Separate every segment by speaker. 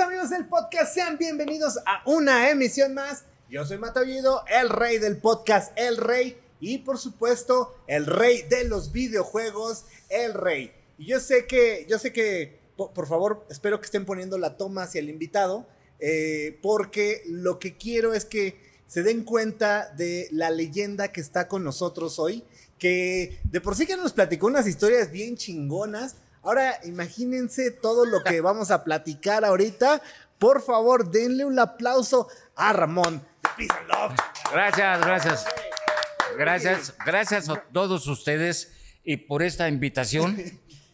Speaker 1: Amigos del podcast, sean bienvenidos a una emisión más. Yo soy Matavillido, el rey del podcast, el rey y por supuesto el rey de los videojuegos, el rey. Y yo sé que, yo sé que, por, por favor, espero que estén poniendo la toma hacia el invitado, eh, porque lo que quiero es que se den cuenta de la leyenda que está con nosotros hoy, que de por sí que nos platicó unas historias bien chingonas. Ahora imagínense todo lo que vamos a platicar ahorita. Por favor, denle un aplauso a Ramón de Peace and Love.
Speaker 2: Gracias, gracias. Gracias, gracias a todos ustedes y por esta invitación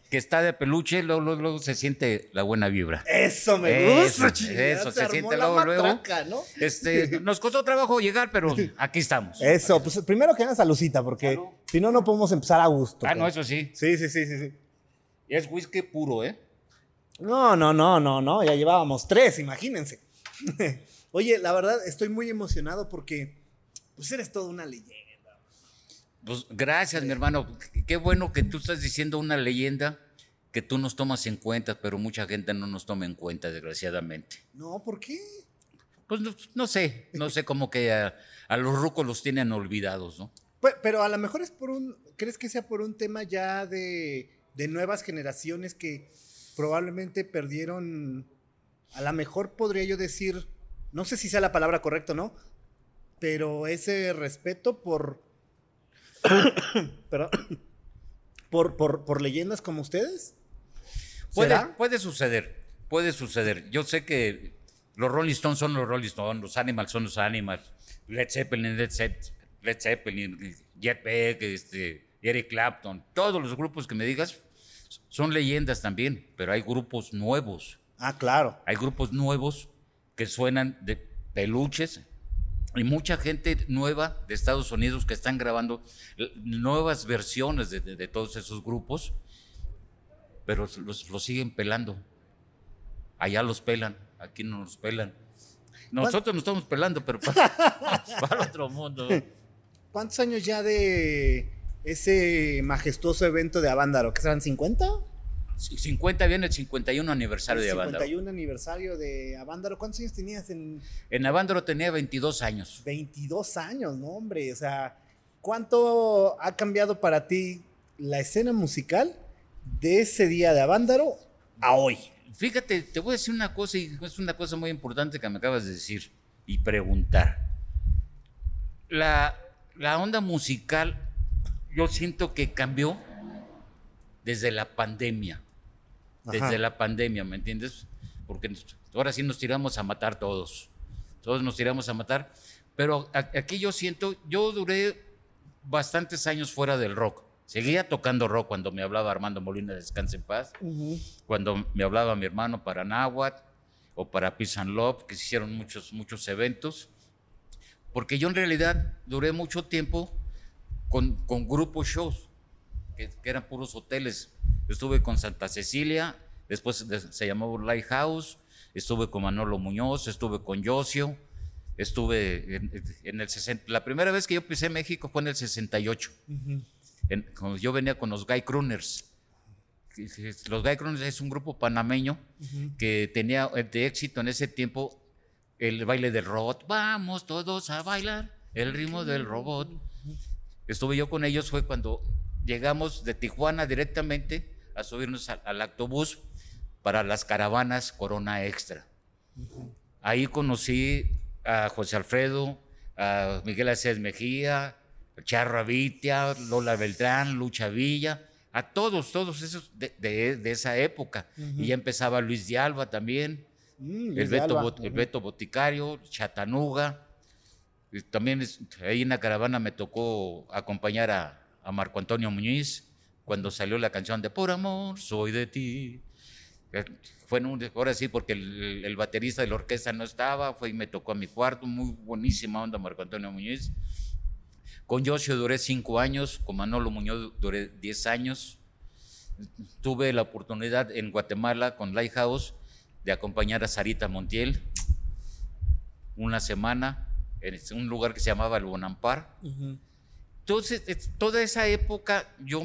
Speaker 2: que está de peluche, luego, luego, luego se siente la buena vibra.
Speaker 1: Eso me
Speaker 2: Eso,
Speaker 1: gusta, chingada,
Speaker 2: eso, se siente
Speaker 1: la
Speaker 2: luego, luego.
Speaker 1: matraca, ¿no?
Speaker 2: Este, nos costó trabajo llegar, pero aquí estamos.
Speaker 1: Eso, pues primero que nada salucita, porque
Speaker 2: Claro.
Speaker 1: si no, no podemos empezar a gusto.
Speaker 2: Ah, no,
Speaker 1: cara.
Speaker 2: eso sí.
Speaker 1: Sí, sí, sí, sí, sí.
Speaker 2: Es whisky puro, ¿eh?
Speaker 1: No, no, no, no, no, ya llevábamos tres, imagínense. Oye, la verdad, estoy muy emocionado porque, pues eres toda una leyenda.
Speaker 2: Pues gracias, mi hermano. Qué bueno que tú estás diciendo una leyenda que tú nos tomas en cuenta, pero mucha gente no nos toma en cuenta, desgraciadamente.
Speaker 1: No, ¿por qué?
Speaker 2: Pues no, no sé, no sé, como que a, a los rucos los tienen olvidados, ¿no?
Speaker 1: Pues, pero a lo mejor es por un, ¿crees que sea por un tema ya de, de nuevas generaciones que probablemente perdieron, a lo mejor podría yo decir, no sé si sea la palabra correcta o no, pero ese respeto por, perdón, por, por, por leyendas como ustedes?
Speaker 2: Puede,
Speaker 1: ¿Será?
Speaker 2: puede suceder, puede suceder. Yo sé que los Rolling Stones son los Rolling Stones, los Animals son los Animals, Led Zeppelin, Led, Zepp- Led Zeppelin, Jet Beck, este, Eric Clapton, todos los grupos que me digas son leyendas también, pero hay grupos nuevos,
Speaker 1: Ah, claro.
Speaker 2: hay grupos nuevos que suenan de peluches y mucha gente nueva de Estados Unidos que están grabando nuevas versiones de, de- de todos esos grupos, pero los, los siguen pelando. Allá los pelan, aquí no nos pelan. Nosotros nos estamos pelando, pero para, otro mundo.
Speaker 1: ¿Cuántos años ya de ese majestuoso evento de Avándaro? ¿Que serán 50?
Speaker 2: 50 viene el 51 aniversario de
Speaker 1: El
Speaker 2: Avándaro.
Speaker 1: 51 aniversario de Avándaro. ¿Cuántos años tenías en
Speaker 2: En Avándaro tenía 22 años.
Speaker 1: 22 años, no, hombre? O sea, ¿cuánto ha cambiado para ti la escena musical de ese día de Avándaro a hoy?
Speaker 2: Fíjate, te voy a decir una cosa y es una cosa muy importante que me acabas de decir y preguntar. La, la onda musical, yo siento que cambió desde la pandemia. Desde
Speaker 1: Ajá.
Speaker 2: la pandemia, ¿me entiendes? Porque ahora sí nos tiramos a matar todos. Todos nos tiramos a matar. Pero aquí yo siento, yo duré bastantes años fuera del rock. Seguía tocando rock cuando me hablaba Armando Molina, descanse en paz cuando me hablaba mi hermano para Náhuatl o para Peace and Love, que se hicieron muchos, muchos eventos, porque yo en realidad duré mucho tiempo con, con grupos shows, que, que eran puros hoteles. Estuve con Santa Cecilia, después de- se llamó Lighthouse, estuve con Manolo Muñoz, estuve con Yosio, estuve en, en el 60. La primera vez que yo pisé México fue en el 68. En- cuando yo venía con los Guy Crooners. Los Guy Crooners es un grupo panameño que tenía de éxito en ese tiempo el baile del robot. Vamos todos a bailar el ritmo del robot. Estuve yo con ellos, fue cuando llegamos de Tijuana directamente a subirnos al, al autobús para las caravanas Corona Extra. Ahí conocí a José Alfredo, a Miguel Aceves Mejía, a Charro Avitia, Lola Beltrán, Lucha Villa, a todos, todos esos de, de- de esa época. Y ya empezaba Luis de Alba también,
Speaker 1: Mm,
Speaker 2: el
Speaker 1: Luis
Speaker 2: Beto,
Speaker 1: Alba.
Speaker 2: Bot- el Beto Boticario, Chatanuga. También es- ahí en la caravana me tocó acompañar a, a Marco Antonio Muñiz cuando salió la canción de Por amor, soy de ti. Eh, Fue un, ahora sí, porque el, el baterista de la orquesta no estaba, fue y me tocó a mi cuarto, muy buenísima onda Marco Antonio Muñiz. Con Josio duré cinco años, con Manolo Muñoz duré diez años. Tuve la oportunidad en Guatemala con Lighthouse de acompañar a Sarita Montiel una semana en un lugar que se llamaba el Bonampar. Entonces, es- toda esa época, yo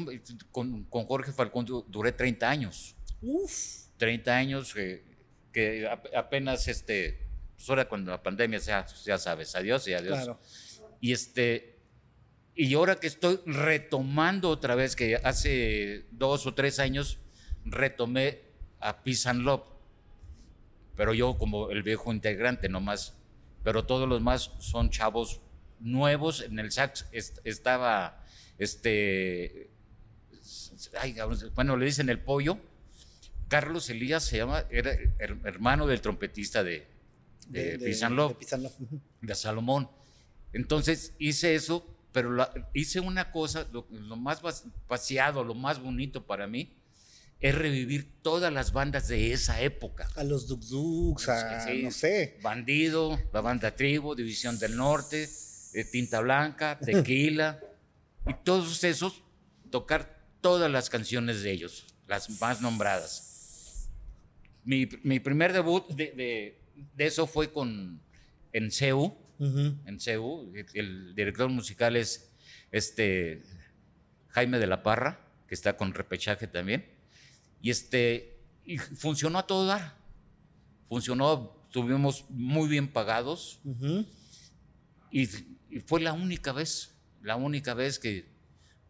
Speaker 2: con, con Jorge Falcón du- duré 30 años.
Speaker 1: Uf.
Speaker 2: 30 años, eh, que apenas, este, pues ahora cuando la pandemia, ya, ya sabes, adiós y adiós. Claro. Y este, y ahora que estoy retomando otra vez, que hace dos o tres años retomé a Peace and Love, pero yo como el viejo integrante nomás, pero todos los más son chavos nuevos. En el sax estaba, este, bueno, le dicen el pollo. Carlos Elías se llama, era hermano del trompetista de, de, de, de Salomón. Entonces hice eso, pero hice una cosa, lo, más vaciado, lo más bonito para mí, es revivir todas las bandas de esa época.
Speaker 1: A los Duk a no sé.
Speaker 2: Bandido, la banda Tribu, División del Norte, eh, Tinta Blanca, Tequila, y todos esos, tocar todas las canciones de ellos, las más nombradas. Mi, primer debut de, eso fue con, en CEU, en CEU, el director musical es este Jaime de la Parra, que está con repechaje también, y este, y funcionó a todo dar, funcionó, estuvimos muy bien pagados, y y fue la única vez, la única vez que,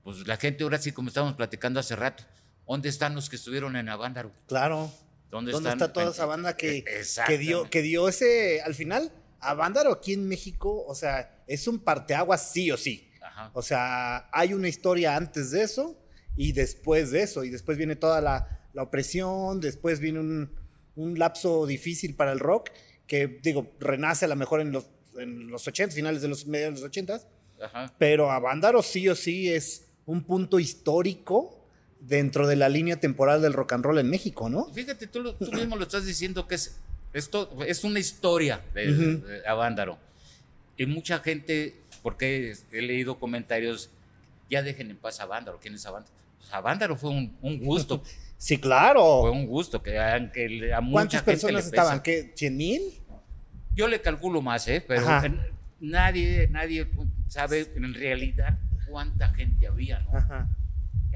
Speaker 2: pues la gente ahora sí, como estábamos platicando hace rato, ¿dónde están los que estuvieron en Avándaro?
Speaker 1: Claro. ¿Dónde, está toda esa banda que, e, que, dio, que dio ese, al final, Avándaro aquí en México, o sea, es un parteaguas sí o sí. O sea, hay una historia antes de eso y después de eso, y después viene toda la, la opresión, después viene un, un lapso difícil para el rock, que digo, renace a lo mejor en los en los 80, finales de los medios de los 80, pero Avándaro sí o sí es un punto histórico dentro de la línea temporal del rock and roll en México, ¿no?
Speaker 2: Fíjate, tú, tú mismo lo estás diciendo que es, esto es una historia de, Avándaro. Y mucha gente, porque he leído comentarios, ya dejen en paz a Avándaro, ¿quién es Avándaro? Pues Avándaro fue un, un gusto.
Speaker 1: sí, claro.
Speaker 2: Fue un gusto, que, que a mucha
Speaker 1: ¿Cuántas personas estaban? ¿Qué, ¿100 mil?
Speaker 2: Yo le calculo más, ¿eh? Pero nadie, nadie sabe en realidad cuánta gente había, ¿no? Ajá.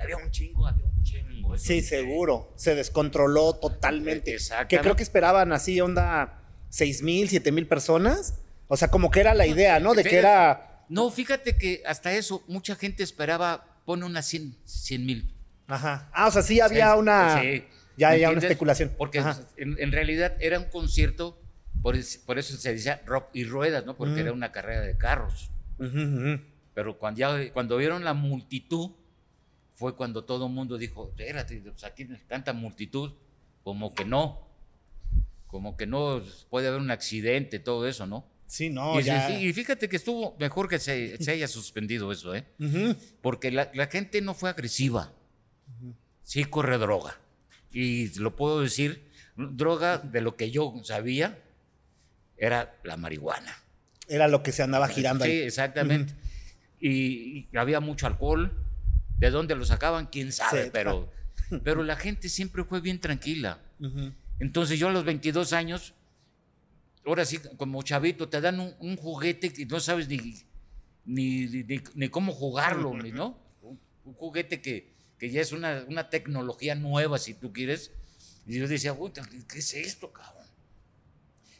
Speaker 2: había un chingo, había un chingo.
Speaker 1: Sí, seguro. Se descontroló totalmente. Que creo que esperaban así, onda, seis mil, siete mil personas. O sea, como que era la idea, ¿no? De que era...
Speaker 2: No, fíjate que hasta eso, mucha gente esperaba, pone unas 100 mil.
Speaker 1: Ajá. Ah, o sea, sí había una... Sí. Ya había una especulación.
Speaker 2: Porque en, realidad era un concierto por, eso se decía rock y ruedas, ¿no? Porque era una carrera de carros. Pero cuando, ya, cuando vieron la multitud, fue cuando todo el mundo dijo, espérate, pues aquí tanta multitud, como que no, como que no puede haber un accidente, todo eso, ¿no?
Speaker 1: Sí, no,
Speaker 2: y, y fíjate que estuvo mejor que se, haya suspendido eso, ¿eh? Porque la, gente no fue agresiva, sí corre droga. Y lo puedo decir, droga de lo que yo sabía, era la marihuana.
Speaker 1: Era lo que se andaba girando
Speaker 2: sí, exactamente. y, había mucho alcohol. ¿De dónde lo sacaban? ¿Quién sabe? pero, pero la gente siempre fue bien tranquila. Entonces yo a los 22 años, ahora sí, como chavito, te dan un, juguete que no sabes ni, ni, ni, cómo jugarlo, ¿no? Un, juguete que, que, ya es una, una tecnología nueva, si tú quieres. Y yo decía, ¿qué es esto, cabrón?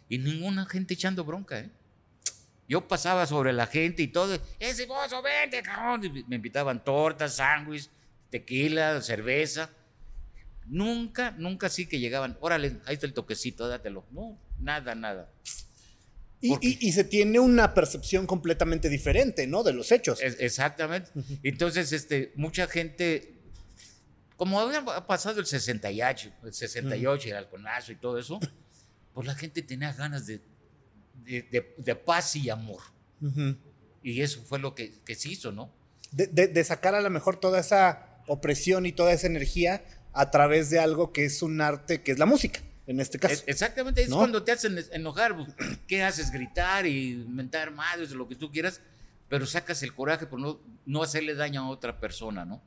Speaker 2: y ninguna gente echando bronca, ¿eh? Yo pasaba sobre la gente y todo, ese mozo, vente, cabrón. me invitaban tortas, sándwich, tequila, cerveza. Nunca, nunca sí que llegaban, órale, ahí está el toquecito, dátelo. No, nada, nada.
Speaker 1: Y, se tiene una percepción completamente diferente, ¿no? De los hechos.
Speaker 2: exactamente. Entonces, este, mucha gente, como había pasado el 68, el 68, el halconazo y todo eso, pues la gente tenía ganas de, de, paz y amor. Y eso fue lo que, que se hizo, ¿no?
Speaker 1: De, sacar a lo mejor toda esa opresión y toda esa energía a través de algo que es un arte, que es la música, en este caso.
Speaker 2: exactamente, es cuando te hacen enojar. Pues, ¿Qué haces? Gritar y mentar madres, lo que tú quieras, pero sacas el coraje por no, no hacerle daño a otra persona, ¿no?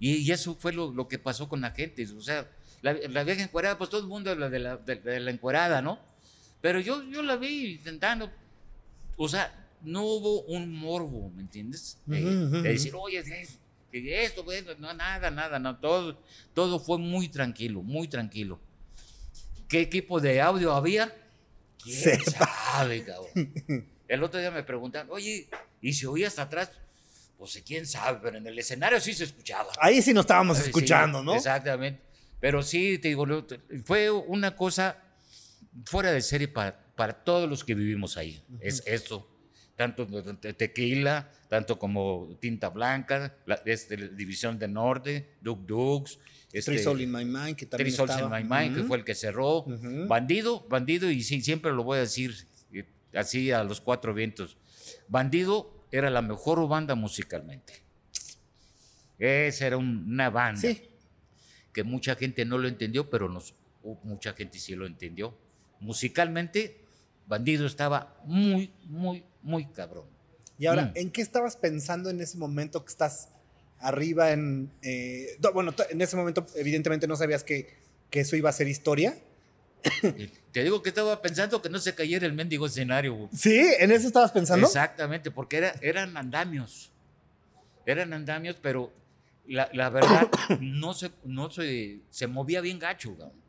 Speaker 2: y, eso fue lo, lo, que pasó con la gente. O sea, la, vieja encuerada, pues todo el mundo de la, de, la encuerada, ¿no? Pero yo, yo la vi intentando, o sea, no hubo un morbo, ¿me entiendes? De, decir, oye, esto, no, nada, nada, no, todo, todo fue muy tranquilo, muy tranquilo. ¿Qué equipo de audio había? ¿Quién
Speaker 1: Sepa.
Speaker 2: sabe, cabrón? El otro día me preguntan, oye, ¿y si oía hasta atrás? Pues quién sabe, pero en el escenario sí se escuchaba.
Speaker 1: Ahí sí nos estábamos
Speaker 2: Sí,
Speaker 1: escuchando, ¿no?
Speaker 2: Exactamente. Pero sí, te digo, fue una cosa fuera de serie para, para todos los que vivimos ahí. Es eso. Tanto te- tequila, tanto como tinta blanca, la este, la División del Norte, Duk Dukes. Este,
Speaker 1: Three Soul in My Mind, que también
Speaker 2: Three Souls
Speaker 1: estaba.
Speaker 2: in My Mind, que
Speaker 1: Ujú.
Speaker 2: fue el que cerró.
Speaker 1: Ujú.
Speaker 2: Bandido, bandido, y sí, siempre lo voy a decir eh, así a los cuatro vientos. Bandido era la mejor banda musicalmente. Esa era un- una banda
Speaker 1: Sí.
Speaker 2: que mucha gente no lo entendió, pero nos, mucha gente sí lo entendió. Musicalmente, Bandido estaba muy, muy, muy cabrón.
Speaker 1: Y ahora,
Speaker 2: Mm.
Speaker 1: ¿en qué estabas pensando en ese momento que estás arriba en... eh, no, bueno, en ese momento evidentemente no sabías que, que eso iba a ser historia.
Speaker 2: Te digo que estaba pensando que no se cayera el mendigo escenario. güey.
Speaker 1: Sí, en eso estabas pensando.
Speaker 2: Exactamente, porque era, eran andamios. Eran andamios, pero la, la verdad no, se, no se, se movía bien gacho. cabrón.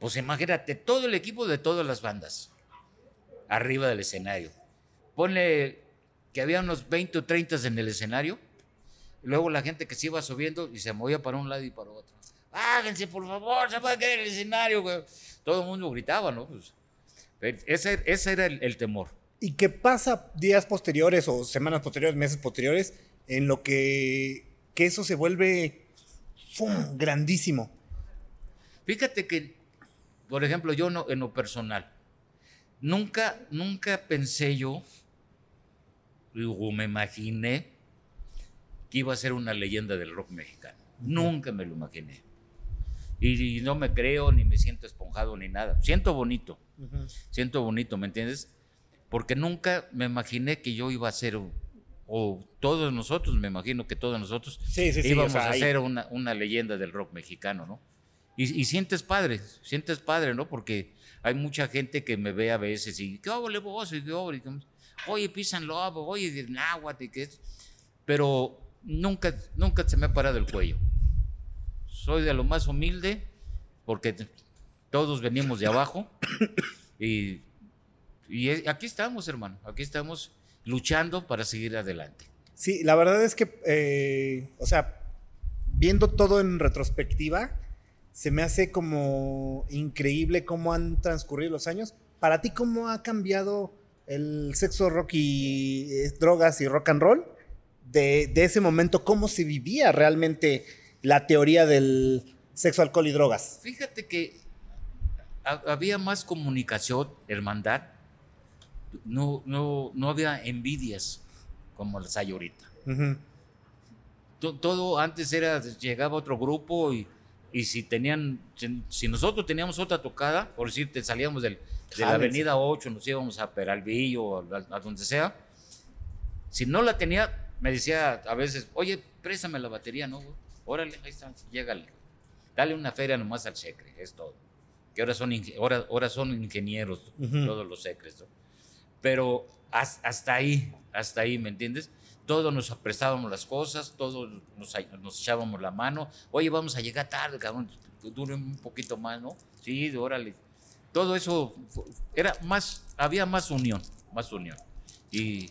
Speaker 2: Pues imagínate, todo el equipo de todas las bandas arriba del escenario. Ponle que había unos 20 o 30 en el escenario. Luego la gente que se iba subiendo y se movía para un lado y para otro. Háganse, por favor, se va a caer el escenario. güey". Todo el mundo gritaba, ¿no? Pues, ese, ese era el- el temor.
Speaker 1: ¿Y qué pasa días posteriores o semanas posteriores, meses posteriores, en lo que, que eso se vuelve ¡fum! grandísimo?
Speaker 2: Fíjate que, por ejemplo, yo no, en lo personal, nunca, nunca pensé yo, o me imaginé que iba a ser una leyenda del rock mexicano. Nunca me lo imaginé. Y, y no me creo, ni me siento esponjado, ni nada. Siento bonito, siento bonito, ¿me entiendes? Porque nunca me imaginé que yo iba a ser, o, o todos nosotros, me imagino que todos nosotros,
Speaker 1: Sí, sí, sí.
Speaker 2: íbamos
Speaker 1: o sea,
Speaker 2: a ser una, una leyenda del rock mexicano, ¿no? Y, y sientes padre, sientes padre, ¿no? Porque hay mucha gente que me ve a veces y, ¿qué óvole vos? Y, ¿qué óvole? Oye, pisan lobo, oye, náhuatl, qué es. Pero nunca, nunca se me ha parado el cuello. Soy de lo más humilde, porque todos venimos de abajo. Y, aquí estamos, hermano, aquí estamos luchando para seguir adelante.
Speaker 1: Sí, la verdad es que, eh, o sea, viendo todo en retrospectiva, se me hace como increíble cómo han transcurrido los años. Para ti, ¿cómo ha cambiado el sexo, rock y eh, drogas y rock and roll? De, de ese momento, ¿cómo se vivía realmente la teoría del sexo, alcohol y drogas?
Speaker 2: Fíjate que ha- había más comunicación, hermandad. No, no, no había envidias como las hay ahorita. Todo antes era, llegaba otro grupo y, y si tenían, si- si nosotros teníamos otra tocada, por decirte, salíamos del- de la avenida 8, nos íbamos a Peralvillo o a, a donde sea, si no la tenía, me decía a veces, oye, préstame la batería, ¿no? güey? Órale, ahí está, llégale. Dale una feria nomás al secre, es todo. Que ahora son, ahora, ahora son ingenieros,
Speaker 1: Ujú.
Speaker 2: todos los secres, ¿no? Pero has- hasta ahí, hasta ahí, ¿me entiendes? Todos nos prestábamos las cosas, todos nos, nos echábamos la mano. Oye, vamos a llegar tarde, cabrón, dure un poquito más, ¿no? Sí, órale. Todo eso era más, había más unión, más unión. Y,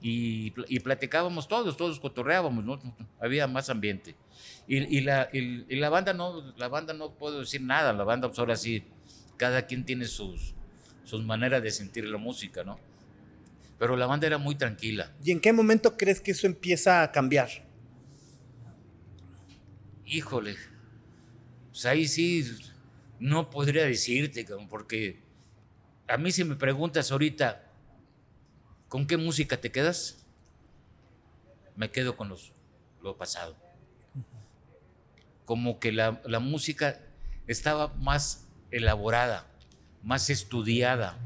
Speaker 2: y, y platicábamos todos, todos cotorreábamos, ¿no? Había más ambiente. Y, y la, y, y la banda no, la banda no puedo decir nada, la banda pues ahora sí, cada quien tiene sus, sus maneras de sentir la música, ¿no? Pero la banda era muy tranquila.
Speaker 1: ¿Y en qué momento crees que eso empieza a cambiar?
Speaker 2: Híjole, pues ahí sí no podría decirte, porque a mí si me preguntas ahorita, ¿con qué música te quedas? Me quedo con los, lo pasado. Como que la, la música estaba más elaborada, más estudiada.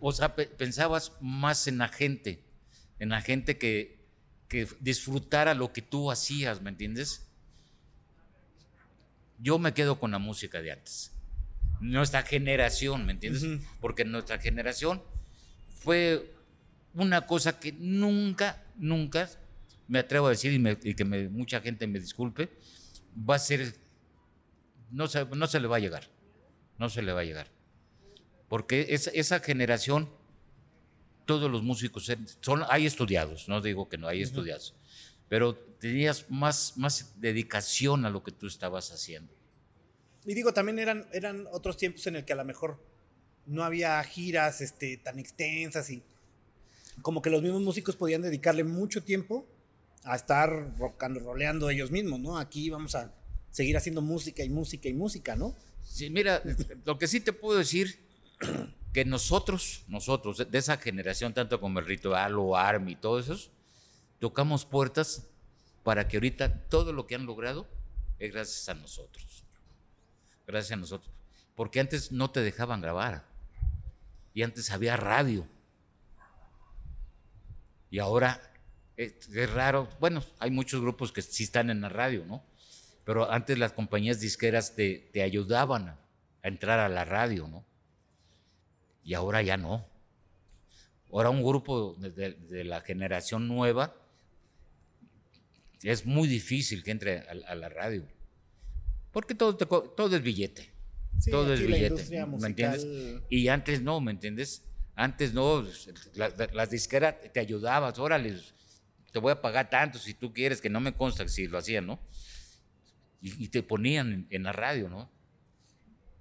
Speaker 2: O sea, pe- pensabas más en la gente, en la gente que, que disfrutara lo que tú hacías, ¿me entiendes? Yo me quedo con la música de antes. Nuestra generación, ¿me entiendes? Porque nuestra generación fue una cosa que nunca, nunca, me atrevo a decir y, me- y que me- mucha gente me disculpe, va a ser no se, no se le va a llegar. No se le va a llegar. Porque es, esa generación, todos los músicos son, hay estudiados, no digo que no hay estudiados, pero tenías más, más dedicación a lo que tú estabas haciendo.
Speaker 1: Y digo, también eran, eran otros tiempos en el que a lo mejor no había giras este, tan extensas y como que los mismos músicos podían dedicarle mucho tiempo a estar roleando ellos mismos, ¿no? Aquí vamos a seguir haciendo música y música y música, ¿no?
Speaker 2: Sí, mira, lo que sí te puedo decir, que nosotros, nosotros, de esa generación, tanto como el Ritual o Army, todos esos, tocamos puertas para que ahorita todo lo que han logrado es gracias a nosotros. Gracias a nosotros. Porque antes no te dejaban grabar. Y antes había radio. Y ahora es, raro. Bueno, hay muchos grupos que sí están en la radio, ¿no? Pero antes las compañías disqueras te, ayudaban a, entrar a la radio, ¿no? Y ahora ya no. Ahora un grupo de, la generación nueva es muy difícil que entre a, la radio. Porque todo, todo es billete. todo es billete. ¿Me entiendes? Y antes no, ¿me entiendes? Antes no, las disqueras te ayudaban, órale, te voy a pagar tanto si tú quieres, que no me consta si lo hacían, ¿no? Y, te ponían en, la radio, ¿no?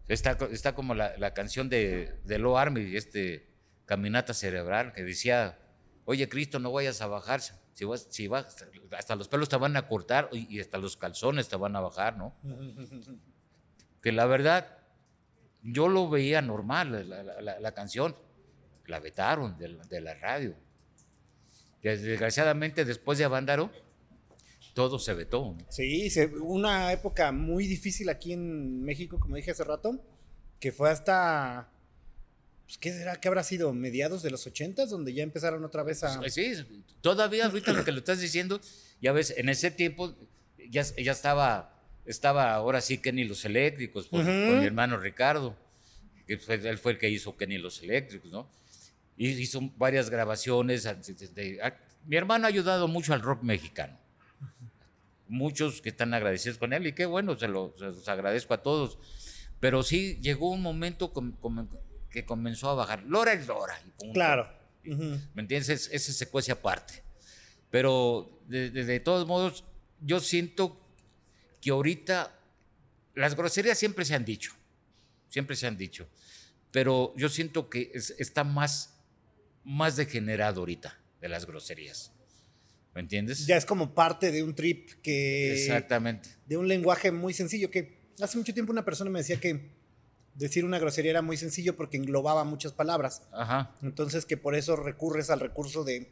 Speaker 2: Está, está como la, canción de, de Lo Army, este Caminata Cerebral, que decía, oye Cristo, no vayas a bajar, si vas, si vas, hasta los pelos te van a cortar y hasta los calzones te van a bajar, ¿no? que la verdad, yo lo veía normal, la canción la vetaron de la, radio. Desgraciadamente, después de Avándaro, todo se vetó.
Speaker 1: Sí, una época muy difícil aquí en México, como dije hace rato, que fue hasta. Pues, ¿Qué será? ¿Qué habrá sido? ¿Mediados de los ochentas? Donde ya empezaron otra vez a.
Speaker 2: Sí, todavía ahorita lo que lo estás diciendo, ya ves, en ese tiempo ya, ya estaba, estaba ahora sí Kenny Los Eléctricos, con, mi hermano Ricardo, que él fue el que hizo Kenny Los Eléctricos, ¿no? Hizo varias grabaciones. mi hermano ha ayudado mucho al rock mexicano. Muchos que están agradecidos con él y qué bueno, se, los agradezco a todos. Pero sí llegó un momento que comenzó a bajar. Lora es Lora.
Speaker 1: Claro.
Speaker 2: ¿Me entiendes? Esa secuencia aparte. Pero de, todos modos, yo siento que ahorita las groserías siempre se han dicho. Siempre se han dicho. Pero yo siento que está más más degenerado ahorita de las groserías. ¿Me entiendes?
Speaker 1: Ya es como parte de un trip que...
Speaker 2: Exactamente.
Speaker 1: De un lenguaje muy sencillo que hace mucho tiempo una persona me decía que decir una grosería era muy sencillo porque englobaba muchas palabras. Ajá. Entonces que por eso recurres al recurso de,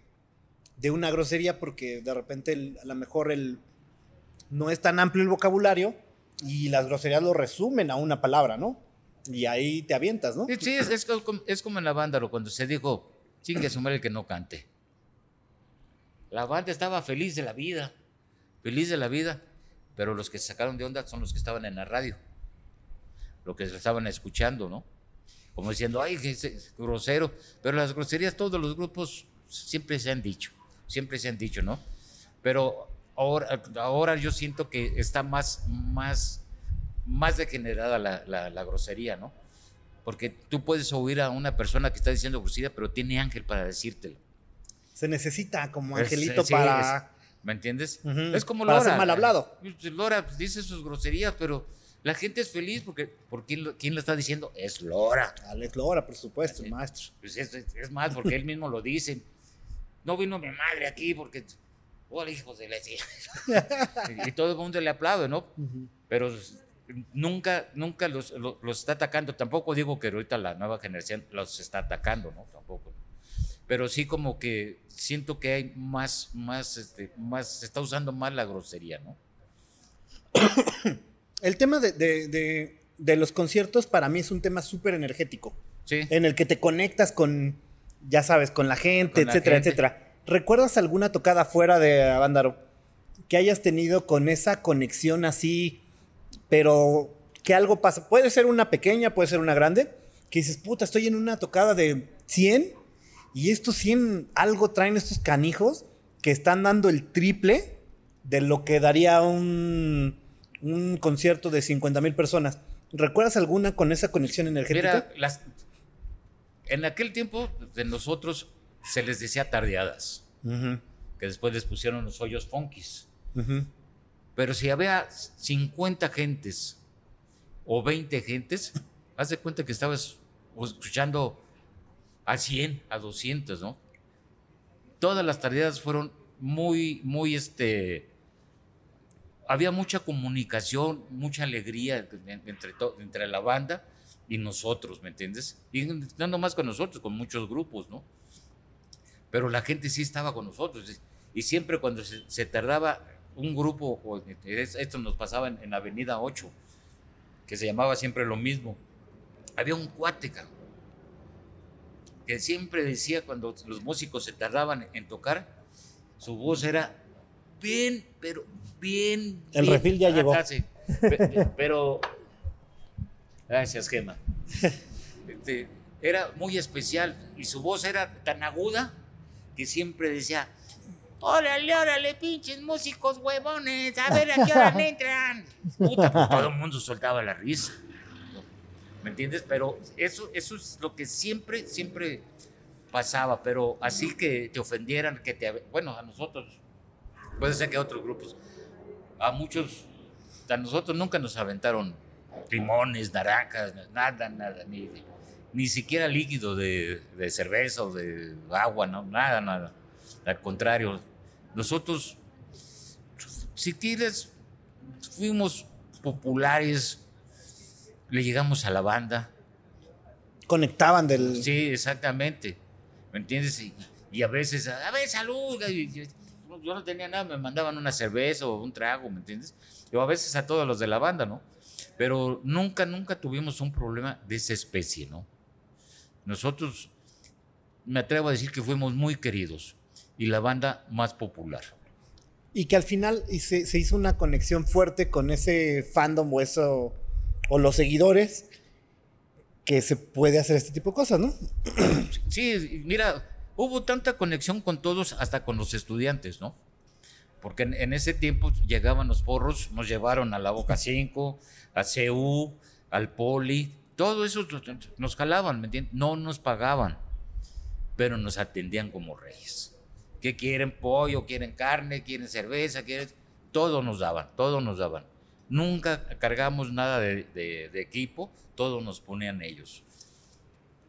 Speaker 1: de una grosería porque de repente a lo mejor el, no es tan amplio el vocabulario y las groserías lo resumen a una palabra, ¿no? Y ahí te avientas, ¿no?
Speaker 2: Sí, es, es, es como en la banda, cuando se dijo Chingue su el que no cante. La banda estaba feliz de la vida, feliz de la vida, pero los que se sacaron de onda son los que estaban en la radio, los que estaban escuchando, ¿no? Como diciendo, ay, grosero, pero las groserías todos los grupos siempre se han dicho, siempre se han dicho, ¿no? Pero ahora, ahora yo siento que está más, más, más degenerada la grosería, ¿no? Porque tú puedes oír a una persona que está diciendo grosería, pero tiene ángel para decírtelo.
Speaker 1: Se necesita como angelito para.
Speaker 2: ¿Me entiendes? Es como para
Speaker 1: Lora. Ser mal hablado.
Speaker 2: Lora dice sus groserías, pero la gente es feliz porque ¿por quién, lo, está diciendo? Es Lora.
Speaker 1: Alex Lora, por supuesto, el maestro.
Speaker 2: Pues es, más, porque él mismo lo dice. No vino mi madre aquí porque. Hola, hijos de la y, todo el mundo le aplaude, ¿no? Pero nunca, nunca los, está atacando. Tampoco digo que ahorita la nueva generación los está atacando, ¿no? Tampoco. Pero sí como que siento que hay más, más, este, más, se está usando más la grosería, ¿no?
Speaker 1: El tema de, los conciertos para mí es un tema súper energético. Sí. En el que te conectas con, ya sabes, con la gente, etcétera, etcétera. ¿Recuerdas alguna tocada fuera de Avándaro que hayas tenido con esa conexión así? Pero que algo pasa. Puede ser una pequeña, puede ser una grande, que dices, puta, estoy en una tocada de 100 y estos 100 algo traen estos canijos que están dando el triple de lo que daría un un concierto de 50 mil personas. ¿Recuerdas alguna con esa conexión energética?
Speaker 2: Mira, las, en aquel tiempo de nosotros se les decía tardeadas, que después les pusieron los hoyos funkis. Pero si había 50 gentes o 20 gentes, haz de cuenta que estabas escuchando a 100, a 200, ¿no? Todas las tareas fueron muy, muy, este... Había mucha comunicación, mucha alegría entre, entre la banda y nosotros, ¿me entiendes? Y no con nosotros, con muchos grupos, ¿no? Pero la gente sí estaba con nosotros. Y siempre cuando se tardaba un grupo, o esto nos pasaba en, en Avenida 8, que se llamaba siempre lo mismo. Había un cuate, cabrón, que siempre decía cuando los músicos se tardaban en tocar, su voz era bien, pero bien.
Speaker 1: El
Speaker 2: bien-
Speaker 1: refil ya
Speaker 2: Ah,
Speaker 1: llegó.
Speaker 2: ah, Pero. Gracias, Gema. Este, era muy especial y su voz era tan aguda que siempre decía: Órale, órale, pinches músicos huevones, a ver a qué hora entran. Puta, pues todo el mundo soltaba la risa. ¿Me entiendes? Pero eso, eso es lo que siempre, siempre pasaba. Pero así que te ofendieran, que te. Bueno, a nosotros, puede ser que a otros grupos, a muchos, a nosotros nunca nos aventaron limones, naranjas, nada, nada, ni, ni siquiera líquido de, de cerveza o de agua, no, nada, nada. Al contrario, nosotros, si quieres, fuimos populares, le llegamos a la banda.
Speaker 1: Conectaban del...
Speaker 2: Sí, exactamente. ¿Me entiendes? Y, y a veces, a ver, salud. yo no tenía nada, me mandaban una cerveza o un trago, ¿me entiendes? Yo a veces a todos los de la banda, ¿no? Pero nunca, nunca tuvimos un problema de esa especie, ¿no? Nosotros, me atrevo a decir que fuimos muy queridos y la banda más popular.
Speaker 1: Y que al final se, se hizo una conexión fuerte con ese fandom o eso, o los seguidores, que se puede hacer este tipo de cosas, ¿no?
Speaker 2: Sí, mira, hubo tanta conexión con todos, hasta con los estudiantes, ¿no? Porque en, en ese tiempo llegaban los porros, nos llevaron a la Boca 5, a CU, al Poli, todo eso nos jalaban, ¿me entiendes? No nos pagaban, pero nos atendían como reyes. ¿Qué quieren? Pollo, quieren carne, quieren cerveza, quieren... Todo nos daban, todo nos daban. Nunca cargamos nada de, de- de equipo, todo nos ponían ellos.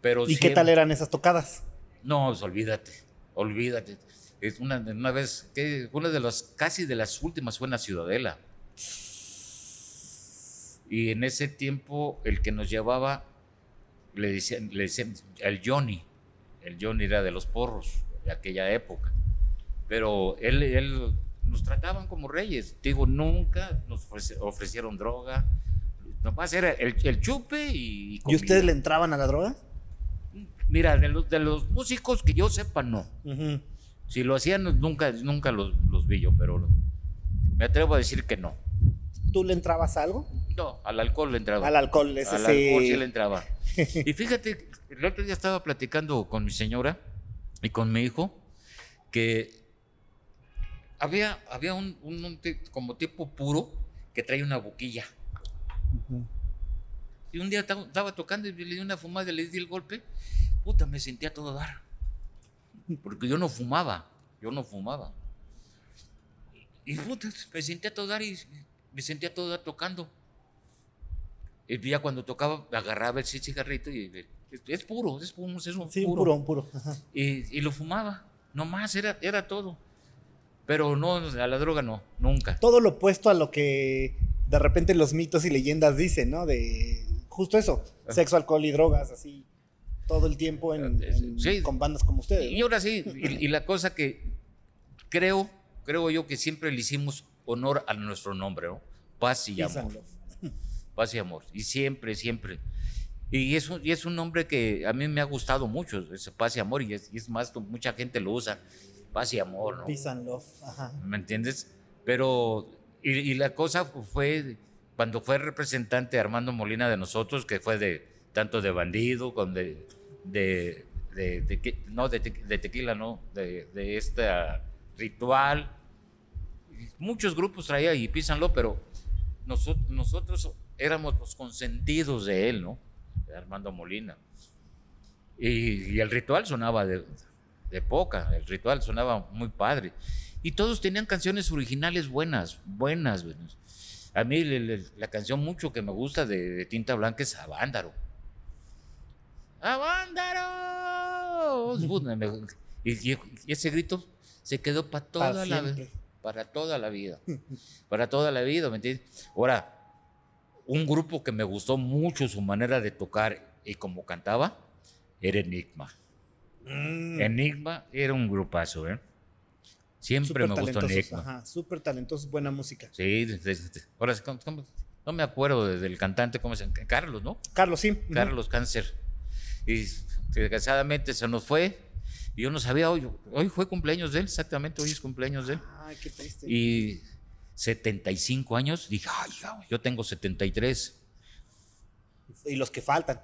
Speaker 2: Pero
Speaker 1: ¿Y qué tal eran esas tocadas?
Speaker 2: no, pues, olvídate, olvídate. Es una, una vez, que una de las, casi de las últimas fue en la Ciudadela. Y en ese tiempo, el que nos llevaba, le decían, le decían el Johnny. El Johnny era de los porros de aquella época. Pero él, él nos trataban como reyes. Digo, nunca nos ofrecieron droga. Nomás era el, el chupe y.
Speaker 1: ¿Y ustedes le entraban a la droga?
Speaker 2: Mira, de los, de los músicos que yo sepa, no. Si lo hacían, nunca, nunca los, los vi yo, pero me atrevo a decir que no.
Speaker 1: ¿Tú le entrabas a algo?
Speaker 2: No, al alcohol le entraba.
Speaker 1: Al alcohol, ese
Speaker 2: Al
Speaker 1: sí.
Speaker 2: alcohol sí le entraba. Y fíjate, el otro día estaba platicando con mi señora y con mi hijo que había, había un, un- un como tipo puro que trae una boquilla.
Speaker 1: Ujú.
Speaker 2: Y un día estaba, tocando y le di una fumada y le di el golpe. Puta, me sentía todo dar. Porque yo no fumaba. Yo no fumaba. Y puta, me sentía todo dar y me sentía todo dar tocando. Y ya cuando tocaba, agarraba el cigarrito y es, puro, es puro, es un
Speaker 1: Sí, un
Speaker 2: puro.
Speaker 1: puro, un puro.
Speaker 2: Y, y lo fumaba. Nomás era, era todo. Pero no, a la droga no, nunca.
Speaker 1: Todo lo opuesto a lo que de repente los mitos y leyendas dicen, ¿no? De justo eso, sexo, alcohol y drogas, así, todo el tiempo en, en-
Speaker 2: Sí.
Speaker 1: con bandas como ustedes.
Speaker 2: Y ahora sí, y, y la cosa que creo, creo yo que siempre le hicimos honor a nuestro nombre, ¿no? Paz y amor. Paz y amor. Y siempre, siempre. Y es, un, y es un nombre que a mí me ha gustado mucho, ese paz y amor, y es, y es más, mucha gente lo usa, paz y amor, ¿no?
Speaker 1: Peace and love. Ajá.
Speaker 2: ¿Me entiendes? Pero, y, y la cosa fue cuando fue representante Armando Molina de nosotros, que fue de tanto de bandido, con de, de, de- de no, de, te- de tequila, no, de, de este ritual. Muchos grupos traía y písanlo, pero nosotros, nosotros éramos los consentidos de él, ¿no? De Armando Molina. Y, y el ritual sonaba de, de poca, el ritual sonaba muy padre. Y todos tenían canciones originales buenas, buenas. buenas. A mí le- le- la canción mucho que me gusta de, de Tinta Blanca es Avándaro. ¡Avándaro! Y, y- ese grito se quedó para toda
Speaker 1: Para
Speaker 2: la
Speaker 1: siempre.
Speaker 2: para toda la vida. para toda la vida, ¿me entiendes? Ahora, un grupo que me gustó mucho su manera de tocar y como cantaba era Enigma.
Speaker 1: Mm,
Speaker 2: Enigma era un grupazo, ¿eh? Siempre
Speaker 1: súper
Speaker 2: me gustó Enigma.
Speaker 1: Ajá, súper talentosos, buena música.
Speaker 2: Sí, ahora no me acuerdo de- del cantante, ¿cómo se llama? Carlos, ¿no?
Speaker 1: Carlos, sí.
Speaker 2: Carlos Cáncer. Y desgraciadamente se nos fue. Y yo no sabía, hoy, hoy fue cumpleaños de él, exactamente, hoy es cumpleaños de él.
Speaker 1: Ay, qué triste.
Speaker 2: Y 75 años, dije, ay, yo tengo 73.
Speaker 1: Y los que faltan.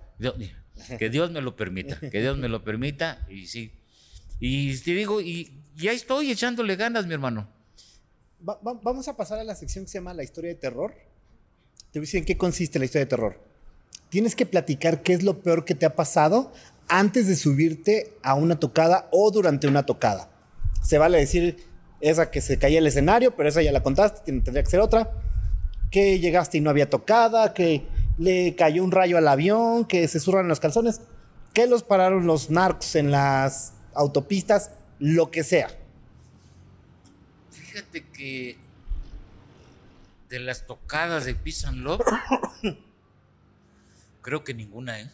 Speaker 2: Que Dios me lo permita, que Dios me lo permita, y sí. Y te digo, y ya estoy echándole ganas, mi hermano.
Speaker 1: Va- va- vamos a pasar a la sección que se llama La historia de terror. Te voy a decir en qué consiste la historia de terror. Tienes que platicar qué es lo peor que te ha pasado antes de subirte a una tocada o durante una tocada. Se vale decir esa que se caía el escenario, pero esa ya la contaste, tendría que ser otra. Que llegaste y no había tocada, que le cayó un rayo al avión, que se zurran los calzones, que los pararon los narcos en las autopistas, lo que sea.
Speaker 2: Fíjate que de las tocadas de Peace and Love, creo que ninguna, ¿eh?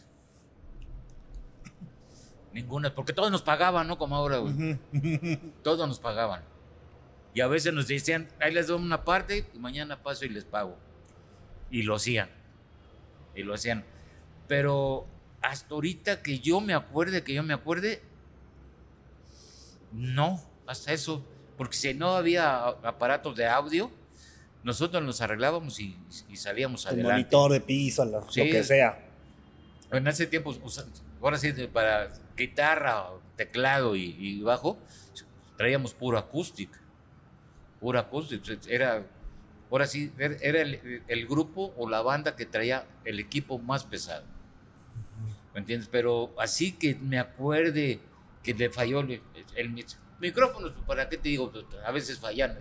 Speaker 2: Ninguna, porque todos nos pagaban, ¿no? Como ahora, güey. Todos nos pagaban. Y a veces nos decían, ahí les doy una parte y mañana paso y les pago. Y lo hacían. Y lo hacían. Pero hasta ahorita que yo me acuerde, que yo me acuerde, no, hasta eso. Porque si no había aparatos de audio, nosotros nos arreglábamos y, y salíamos
Speaker 1: El
Speaker 2: adelante.
Speaker 1: monitor de piso, lo,
Speaker 2: Sí.
Speaker 1: lo que sea.
Speaker 2: En ese tiempo, ahora sí, para guitarra, teclado y, y bajo, traíamos puro acústica. Pura acústica. Era, ahora sí, era era el, el grupo o la banda que traía el equipo más pesado. ¿Me entiendes? Pero así que me acuerde que le falló el, el mic- micrófonos, ¿para qué te digo? A veces fallan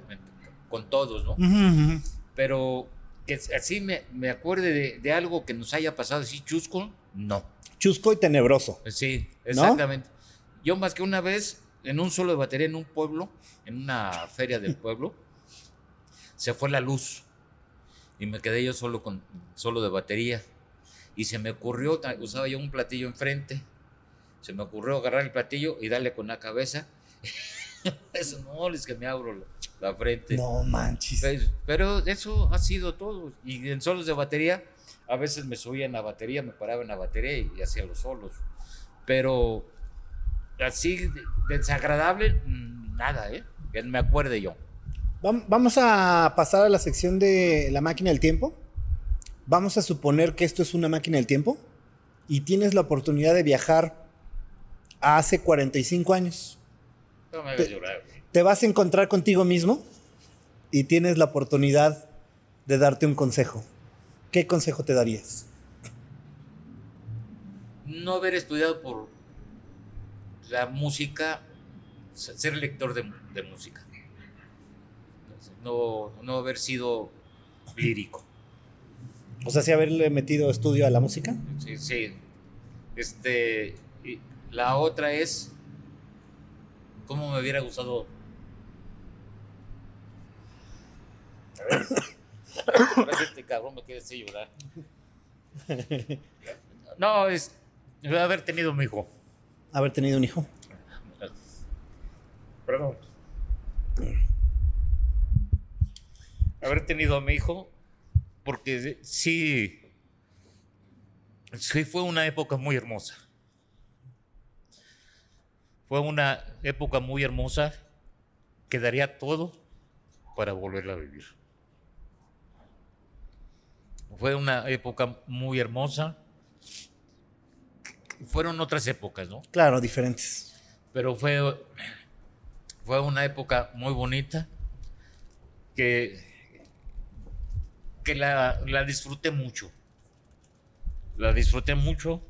Speaker 2: con todos, ¿no?
Speaker 1: Ujú, ujú.
Speaker 2: Pero que así me, me acuerde de, de algo que nos haya pasado así chusco, no.
Speaker 1: Chusco y tenebroso.
Speaker 2: Sí, exactamente. Yo más que una vez, en un solo de batería en un pueblo, en una feria del pueblo, se fue la luz y me quedé yo solo con solo de batería y se me ocurrió, usaba yo un platillo enfrente, se me ocurrió agarrar el platillo y darle con la cabeza. Eso no, es que me abro la, la frente.
Speaker 1: No manches.
Speaker 2: Pues, Pero eso ha sido todo. Y en solos de batería, a veces me subía en la batería, me paraba en la batería y, y hacía los solos. Pero así de- desagradable, mm, nada, ¿eh? Que me acuerde yo.
Speaker 1: Vam- Vamos a pasar a la sección de la máquina del tiempo. Vamos a suponer que esto es una máquina del tiempo y tienes la oportunidad de viajar a hace 45 años.
Speaker 2: No me hagas llorar.
Speaker 1: Te vas a encontrar contigo mismo y tienes la oportunidad de darte un consejo. ¿Qué consejo te darías?
Speaker 2: No haber estudiado por la música, se- ser lector de, de música. No, no haber sido lírico.
Speaker 1: O sea, si haberle metido estudio a la música.
Speaker 2: Sí, sí. Este, y la otra es, ¿cómo me hubiera gustado? A ver, sí este cabrón me quiere llorar. No, es haber tenido mi hijo.
Speaker 1: Haber tenido un hijo.
Speaker 2: Perdón. Haber tenido a mi hijo, porque sí, sí fue una época muy hermosa. Fue una época muy hermosa que daría todo para volverla a vivir. Fue una época muy hermosa. Fueron otras épocas, ¿no?
Speaker 1: Claro, diferentes.
Speaker 2: pero fue, fue una época muy bonita que que la, la disfruté mucho. La disfruté mucho.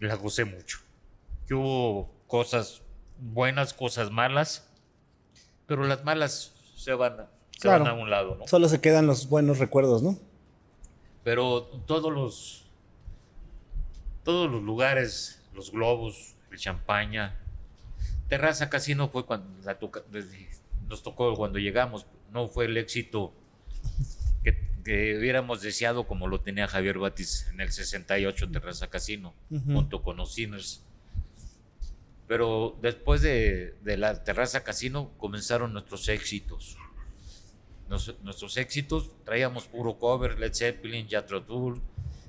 Speaker 2: La gocé mucho. Que hubo cosas buenas, cosas malas, pero las malas se van, se
Speaker 1: Claro.
Speaker 2: van a un lado, ¿no?
Speaker 1: Solo se quedan los buenos recuerdos, ¿no?
Speaker 2: Pero todos los todos los lugares, los globos, el champaña, Terraza Casino fue cuando la toca- nos tocó cuando llegamos, no fue el éxito que, que hubiéramos deseado como lo tenía Javier Batis en el 68 Terraza Casino,
Speaker 1: Ujú.
Speaker 2: junto con los Sinners. Pero después de, de la Terraza Casino comenzaron nuestros éxitos. Nos- nuestros éxitos traíamos puro cover, Led Zeppelin,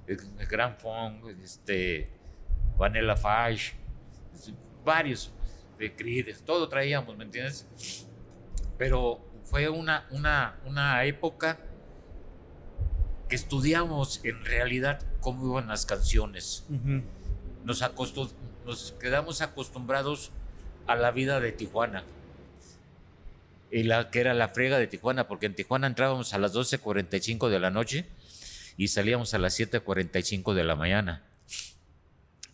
Speaker 2: el, el Grand Funk, este, Vanilla Fudge, varios de Creed, todo traíamos, ¿me entiendes? Pero fue una, una, una época que estudiamos en realidad cómo iban las canciones nos, acostu- nos quedamos acostumbrados a la vida de Tijuana. Y la que era la frega de Tijuana, porque en Tijuana entrábamos a las 12.45 de la noche y salíamos a las 7.45 de la mañana.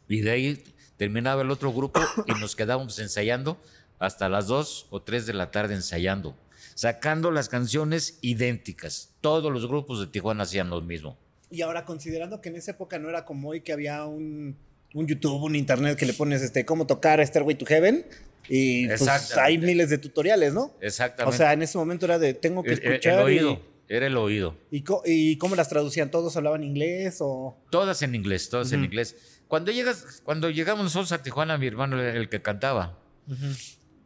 Speaker 2: Y de ahí terminaba el otro grupo y nos quedábamos ensayando hasta las 2 o 3 de la tarde ensayando, sacando las canciones idénticas. Todos los grupos de Tijuana hacían lo mismo.
Speaker 1: Y ahora, considerando que en esa época no era como hoy que había un, un YouTube, un internet que le pones este cómo tocar Stairway to Heaven y pues hay miles de tutoriales, ¿no? O
Speaker 2: Exactamente.
Speaker 1: sea, en ese momento era de tengo que
Speaker 2: el, el- el
Speaker 1: escuchar y-
Speaker 2: oído, era el oído.
Speaker 1: y, co- y cómo las traducían, todos hablaban inglés o
Speaker 2: Todas en inglés, todas en
Speaker 1: Ujú.
Speaker 2: inglés. Cuando llegas, cuando llegamos nosotros a Tijuana, mi hermano era el que cantaba.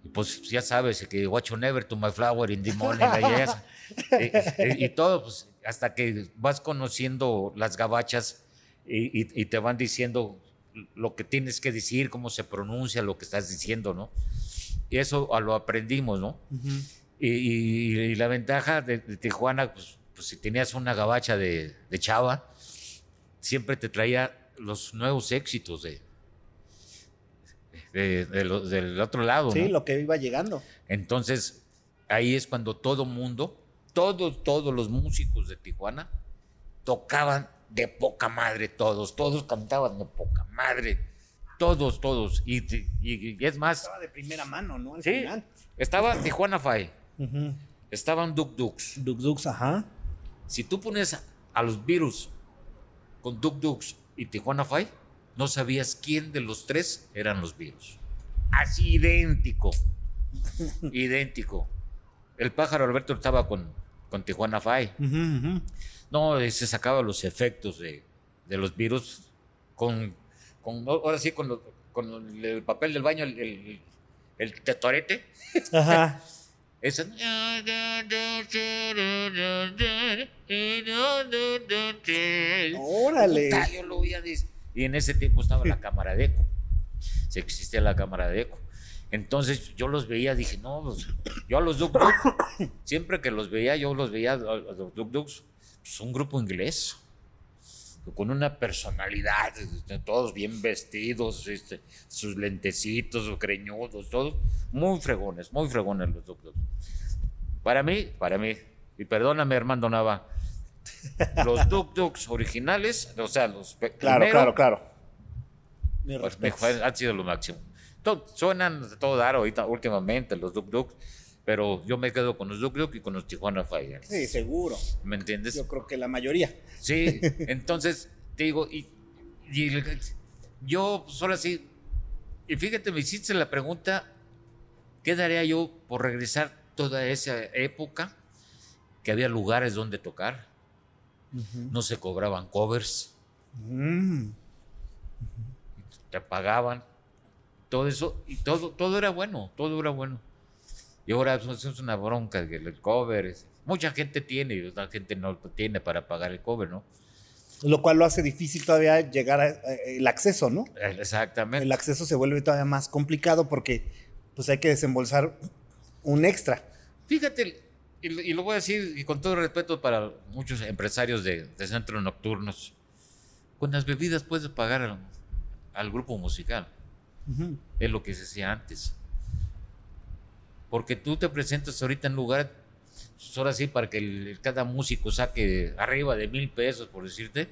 Speaker 2: Y pues ya sabes que Watch Never to My Flower in the Morning y, todo, pues hasta que vas conociendo las gabachas y, te van diciendo lo que tienes que decir, cómo se pronuncia lo que estás diciendo, ¿no? Y eso a lo aprendimos, ¿no? Y la ventaja de, de Tijuana, pues, pues si tenías una gabacha de, de chava, siempre te traía los nuevos éxitos de, de- de lo- del otro lado.
Speaker 1: sí,
Speaker 2: ¿no?
Speaker 1: lo que iba llegando.
Speaker 2: Entonces, ahí es cuando todo mundo, todos, todos los músicos de Tijuana tocaban de poca madre, todos, todos cantaban de poca madre, todos, todos. Y, y- y es más,
Speaker 1: Estaba de primera mano, ¿no? Al
Speaker 2: sí,
Speaker 1: final.
Speaker 2: estaba Tijuana
Speaker 1: Ujú.
Speaker 2: estaban Duk Dukes.
Speaker 1: Dux Dux, ajá.
Speaker 2: Si tú pones a, los virus con Duk Dukes y Tijuana Fai, no sabías quién de los tres eran los virus. Así idéntico. idéntico. El pájaro Alberto estaba con, con Tijuana
Speaker 1: ujú.
Speaker 2: No, se sacaba los efectos de, de los virus con, con- ahora sí, con, lo- con el papel del baño, el, el, el tetorete.
Speaker 1: Ajá.
Speaker 2: Ese.
Speaker 1: Órale.
Speaker 2: Puta, yo lo oía, dice. Y en ese tiempo estaba la cámara de eco. Se existía la cámara de eco. Entonces yo los veía, dije, no, pues, yo a los Duk Duk, siempre que los veía, yo los veía a los Duk Duks, pues un grupo inglés, con una personalidad, este, todos bien vestidos, este, sus lentecitos, sus creñudos, todos muy fregones, muy fregones los Duk Duks. Para mí, para mí, y perdóname, Armando Nava, los Duk Duks originales, o sea, los
Speaker 1: Claro,
Speaker 2: primero,
Speaker 1: claro, claro.
Speaker 2: Pues, me han sido lo máximo. To- suenan de todo dar ahorita, últimamente los Duk Duk, pero yo me quedo con los Duk Duk y con los Tijuana Fire.
Speaker 1: Sí, seguro.
Speaker 2: ¿Me entiendes?
Speaker 1: Yo creo que la mayoría.
Speaker 2: Sí, entonces te digo, y, y el- yo, pues ahora sí, y fíjate, me hiciste la pregunta, ¿qué daría yo por regresar toda esa época que había lugares donde tocar? No se cobraban covers,
Speaker 1: Mm.
Speaker 2: te pagaban, todo eso, y todo, todo era bueno, todo era bueno. Y ahora es una bronca que el cover, es- mucha gente tiene y otra gente no tiene para pagar el cover, ¿no?
Speaker 1: Lo cual lo hace difícil todavía llegar al acceso, ¿no?
Speaker 2: Exactamente.
Speaker 1: El acceso se vuelve todavía más complicado porque pues hay que desembolsar un extra.
Speaker 2: Fíjate, y, lo- y lo voy a decir y con todo respeto para muchos empresarios de, de centros nocturnos, con las bebidas puedes pagar al, al grupo musical,
Speaker 1: Ujú.
Speaker 2: es lo que se hacía antes. Porque tú te presentas ahorita en lugar Pues ahora sí, para que el- cada músico saque arriba de mil pesos, por decirte,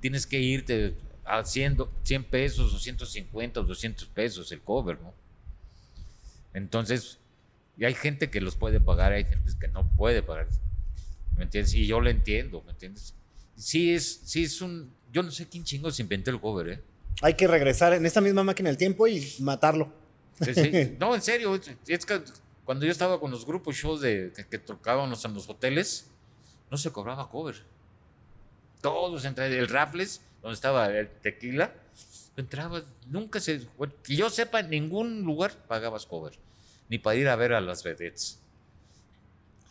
Speaker 2: tienes que irte 100, 100 pesos o 150 o 200 pesos el cover, ¿no? Entonces, y hay gente que los puede pagar, hay gente que no puede pagar. ¿Me entiendes? Y yo lo entiendo, ¿me entiendes? Sí es, sí es un... Yo no sé quién chingos inventó el cover, ¿eh?
Speaker 1: Hay que regresar en esta misma máquina del tiempo y matarlo.
Speaker 2: Sí, sí. No, en serio, es, es que cuando yo estaba con los grupos shows de, que, que tocábamos en los hoteles, no se cobraba cover. Todos entre el Raffles, donde estaba el tequila, entrabas, nunca se, que yo sepa, en ningún lugar pagabas cover, ni para ir a ver a las vedettes.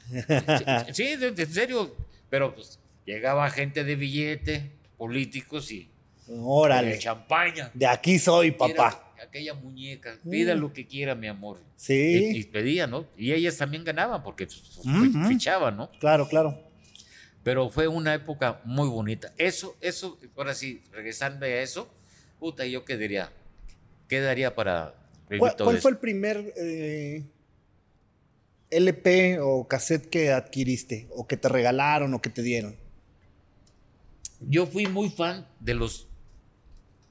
Speaker 2: Sí, en serio, pero pues llegaba gente de billete, políticos y
Speaker 1: Órale.
Speaker 2: de champaña.
Speaker 1: De aquí soy, papá.
Speaker 2: Aquella muñeca, pida
Speaker 1: Mm.
Speaker 2: lo que quiera, mi amor.
Speaker 1: Sí,
Speaker 2: y pedían, ¿no? Y ellas también ganaban porque pues,
Speaker 1: Ujú.
Speaker 2: fichaban, ¿no?
Speaker 1: claro, claro.
Speaker 2: Pero fue una época muy bonita. Eso, eso, ahora sí, regresando a eso, puta, yo qué diría, ¿qué daría para
Speaker 1: ¿Cuál, fue el primer eh, LP o cassette que adquiriste? O que te regalaron o que te dieron.
Speaker 2: Yo fui muy fan de los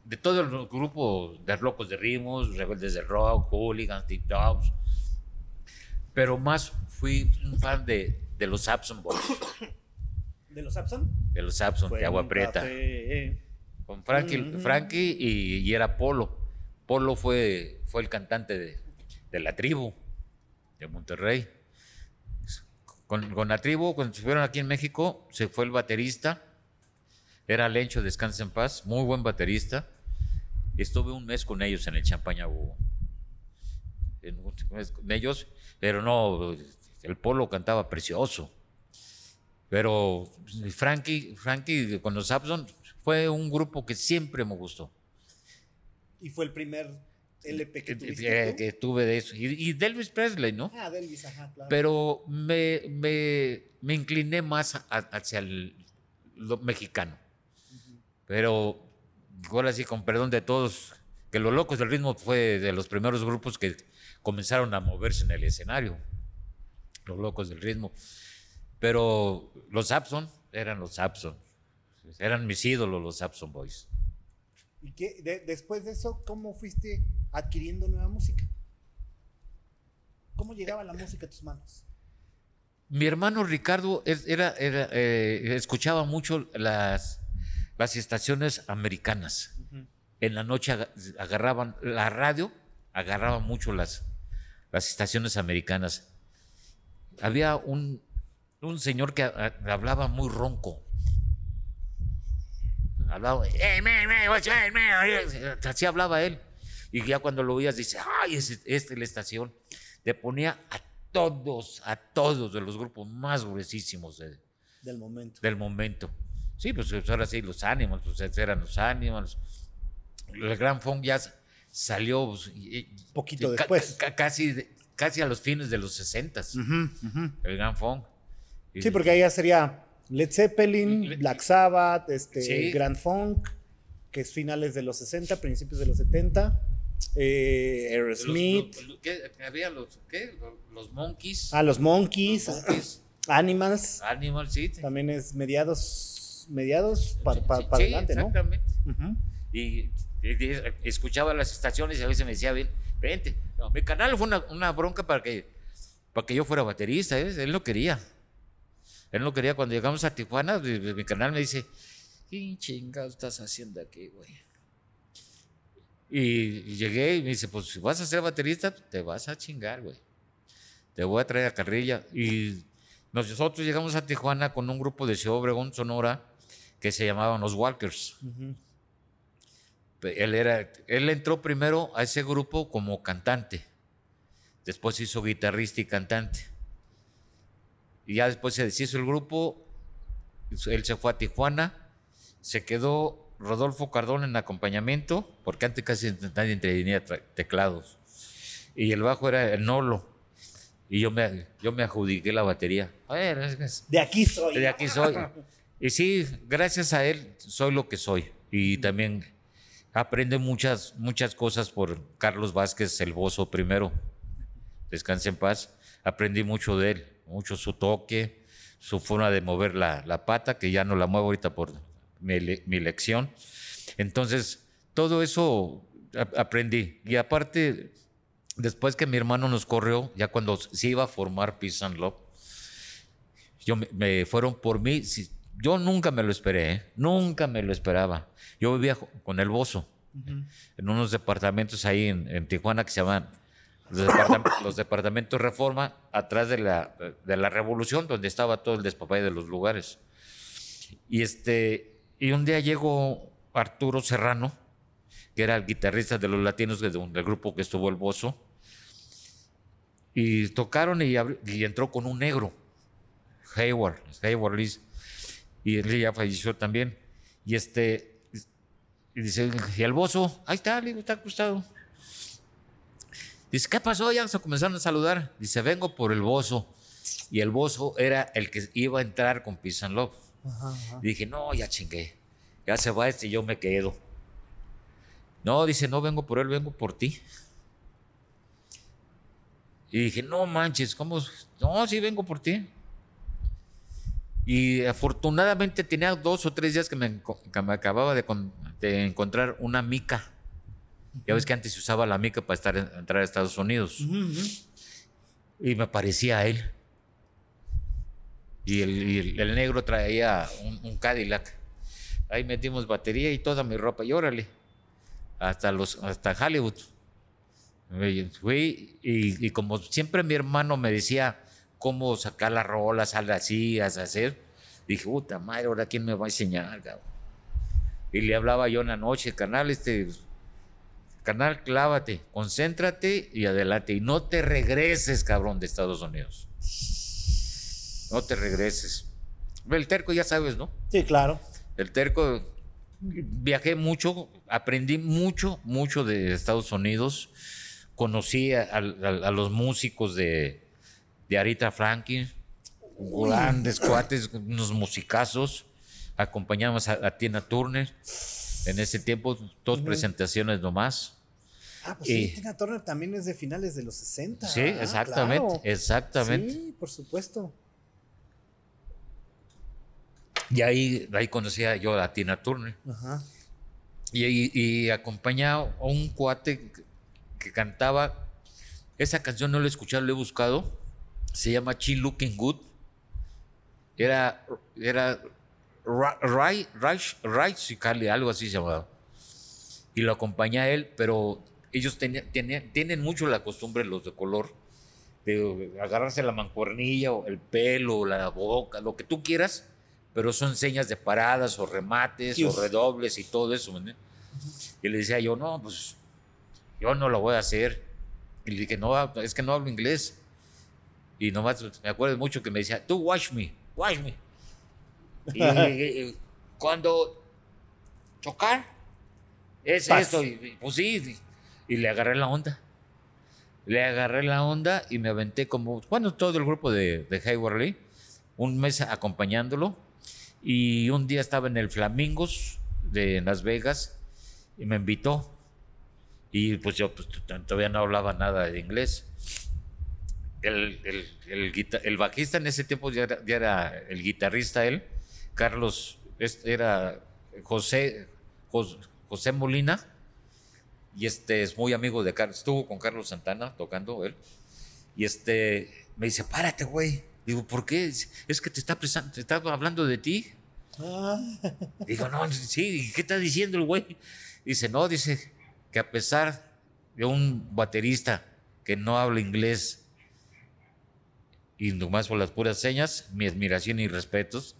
Speaker 2: de todo el grupo de Locos de Ritmos, Rebeldes del Rock, Hooligans, Dogs. Pero más fui un fan de, de los Abson Boys,
Speaker 1: ¿De los Abson?
Speaker 2: de los Abson, de Agua Prieta. Con Frankie,
Speaker 1: Ujú.
Speaker 2: Frankie y, y era Polo. Polo fue, fue el cantante de, de la tribu de Monterrey. Con, la tribu, cuando estuvieron aquí en México, se fue el baterista. Era Lencho, descansa en paz, muy buen baterista. Estuve un mes con ellos en el Champaña mes con ellos, pero no, el Polo cantaba precioso. Pero Frankie, Frankie con los Abson fue un grupo que siempre me gustó.
Speaker 1: Y fue el primer LP que tuviste.
Speaker 2: eh, que tuve de eso. Y, y de Elvis Presley, ¿no?
Speaker 1: Ah, de Elvis, ajá, claro.
Speaker 2: Pero me, me, me incliné más a- hacia el, lo mexicano. Pero ahora sí, con perdón de todos, que los locos del ritmo fue de los primeros grupos que comenzaron a moverse en el escenario. Los locos del ritmo. Pero los Abson eran los Abson. Eran mis ídolos los Abson Boys.
Speaker 1: ¿Y qué, de- después de eso, cómo fuiste adquiriendo nueva música? ¿Cómo llegaba la música a tus manos?
Speaker 2: Mi hermano Ricardo es- era, era, eh, escuchaba mucho las, las estaciones americanas. En la noche aga- agarraban la radio, agarraban mucho las, las estaciones americanas. Había un, un señor que hablaba muy ronco. Hablaba, "Hey, man, man, what's up, man?" así hablaba él. Y ya cuando lo oías, dice, ay, es, esta es la estación. Le ponía a todos, a todos de los grupos más gruesísimos de-
Speaker 1: Del momento.
Speaker 2: del momento. Sí, pues ahora sí, los Animals, pues eran los Animals. El Gran Funk ya salió pues,
Speaker 1: Poquito
Speaker 2: ca-
Speaker 1: después.
Speaker 2: ca- casi, casi a los fines de los 60 el Gran Funk.
Speaker 1: Sí, porque ahí ya sería Led Zeppelin,
Speaker 2: Le-
Speaker 1: Black Sabbath, este,
Speaker 2: Sí.
Speaker 1: Grand Funk, que es finales de los 60, principios de los 70, eh, Aerosmith,
Speaker 2: los- los- ¿qué? había los, ¿qué? Los Monkeys.
Speaker 1: ah, los Monkeys,
Speaker 2: Monkeys,
Speaker 1: Animals,
Speaker 2: Animals, sí.
Speaker 1: también es mediados, mediados para
Speaker 2: sí,
Speaker 1: adelante, ¿no?
Speaker 2: exactamente.
Speaker 1: Ujú.
Speaker 2: Y, escuchaba las estaciones y a veces me decía, ven, vente. No, mi canal fue una, una bronca para que, para que yo fuera baterista, ¿eh? él no quería. Él no quería. Cuando llegamos a Tijuana, mi, mi canal me dice, ¿qué chingado estás haciendo aquí, güey? Y, y llegué y me dice, pues si vas a ser baterista, te vas a chingar, güey. Te voy a traer a carrilla. Y nosotros llegamos a Tijuana con un grupo de Ciudad Obregón, Sonora, que se llamaban los Walkers. Él, era, él entró primero a ese grupo como cantante. Después hizo guitarrista y cantante. Y ya después se deshizo el grupo. Él se fue a Tijuana. Se quedó Rodolfo Cardón en acompañamiento, porque antes casi nadie tenía teclados. Y el bajo era el Nolo. Y yo me, yo me adjudiqué la batería. A ver, es- es-
Speaker 1: De aquí soy.
Speaker 2: de aquí soy. Y sí, gracias a él soy lo que soy. Y también aprende muchas, muchas cosas por Carlos Vázquez, el bozo primero. Descanse en paz. Aprendí mucho de él, mucho su toque, su forma de mover la, la pata, que ya no la muevo ahorita por mi, mi lección. Entonces, todo eso aprendí. Y aparte, después que mi hermano nos corrió, ya cuando se iba a formar Peace and Love, yo me, me fueron por mí. si- yo nunca me lo esperé, ¿eh? nunca me lo esperaba. Yo vivía con el Bozo en unos departamentos ahí en, en Tijuana que se llaman los, departam- los departamentos Reforma, atrás de la, de la Revolución, donde estaba todo el despapay de los lugares. Y, este, y un día llegó Arturo Serrano, que era el guitarrista de los latinos de un- del grupo que estuvo el Bozo, y tocaron y, y entró con un negro, Hayward, Hayward Liz, y él ya falleció también. Y este, y dice, ¿y el bozo? Ahí está, le está acostado. Dice, ¿qué pasó? Ya se comenzaron a saludar. Dice, vengo por el bozo. Y el bozo era el que iba a entrar con Peace and Love.
Speaker 1: Ajá, ajá.
Speaker 2: Y dije, no, ya chingué. Ya se va este y yo me quedo. No, dice, no vengo por él, vengo por ti. Y dije, no manches, ¿cómo? No, sí vengo por ti. Y afortunadamente tenía dos o tres días que me, que me acababa de encontrar una mica. Ya ves que antes se usaba la mica para estar, entrar a Estados Unidos.
Speaker 1: Ujú, ujú.
Speaker 2: Y me parecía a él. Y el, y el- el negro traía un, un Cadillac. Ahí metimos batería y toda mi ropa. Y órale. Hasta, los, hasta Hollywood. Y Fui y, y como siempre mi hermano me decía cómo sacar las rolas, haz hacer. Dije, puta madre, ahora quién me va a enseñar, cabrón? Y le hablaba yo en la noche, canal, este, canal, clávate, concéntrate y adelante. Y no te regreses, cabrón, de Estados Unidos. No te regreses. El terco ya sabes, ¿no?
Speaker 1: Sí, claro.
Speaker 2: El terco, viajé mucho, aprendí mucho, mucho de Estados Unidos. Conocí a, a- a los músicos de, de Arita Franklin, grandes cuates, unos musicazos. Acompañamos a, a Tina Turner. En ese tiempo, dos presentaciones nomás.
Speaker 1: Ah, pues
Speaker 2: Y-
Speaker 1: sí, Tina Turner también es de finales de los 60.
Speaker 2: Sí,
Speaker 1: Ah,
Speaker 2: exactamente,
Speaker 1: claro.
Speaker 2: exactamente.
Speaker 1: Sí, por supuesto.
Speaker 2: Y ahí, ahí conocía yo a Tina Turner.
Speaker 1: Ajá.
Speaker 2: Y, y, y acompañaba a un cuate que, cantaba. Esa canción no la he escuchado, la he buscado. Se llama She Looking Good. Era. Era. Ra- Ray, Ray, Ray algo así se llamaba. Y lo acompaña a él, pero ellos tenían- tenían- tienen mucho la costumbre, los de color, de agarrarse la mancuernilla, o el pelo, la boca, lo que tú quieras, pero son señas de paradas o remates
Speaker 1: Dios.
Speaker 2: o redobles y todo eso. ¿me entiendes? Y le decía yo, no, pues yo no lo voy a hacer. Y le dije, no, es que no hablo inglés. Y nomás me acuerdo mucho que me decía, tú watch me, watch me. Y, y- cuando chocar es
Speaker 1: Paz.
Speaker 2: esto, y, y, pues sí, y, le agarré la onda. Le agarré la onda y me aventé como, bueno, todo el grupo de, de Hayward Lee, un mes acompañándolo. Y un día estaba en el Flamingos de Las Vegas y me invitó. Y pues yo pues, todavía no hablaba nada de inglés. El, el, el, el bajista en ese tiempo ya era, ya era el guitarrista él, Carlos, este era José, Jos- José Molina, y este es muy amigo de Carlos, estuvo con Carlos Santana tocando él, y este me dice, párate, güey. Digo, ¿por qué? Es que te está, te está hablando de ti.
Speaker 1: Ah,
Speaker 2: Digo, no, sí, ¿qué está diciendo el güey? Dice, no, dice que a pesar de un baterista que no habla inglés y nomás por las puras señas, mi admiración y respetos.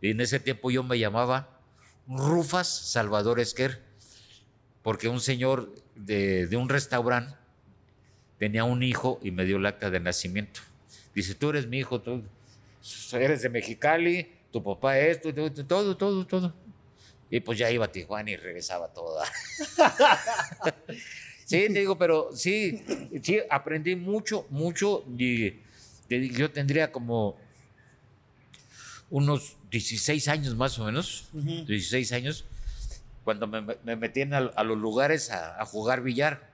Speaker 2: Y en ese tiempo yo me llamaba Rufas Salvador Esquer, porque un señor de, de un restaurante tenía un hijo y me dio el acta de nacimiento. Dice, tú eres mi hijo, tú eres de Mexicali, tu papá esto, todo, todo, todo, todo. Y pues ya iba a Tijuana y regresaba toda. sí, te digo, pero sí, sí, aprendí mucho, mucho. Y yo tendría como unos 16 años más o menos,
Speaker 1: Ujú.
Speaker 2: 16 años, cuando me, me metían a, a los lugares a, a jugar billar.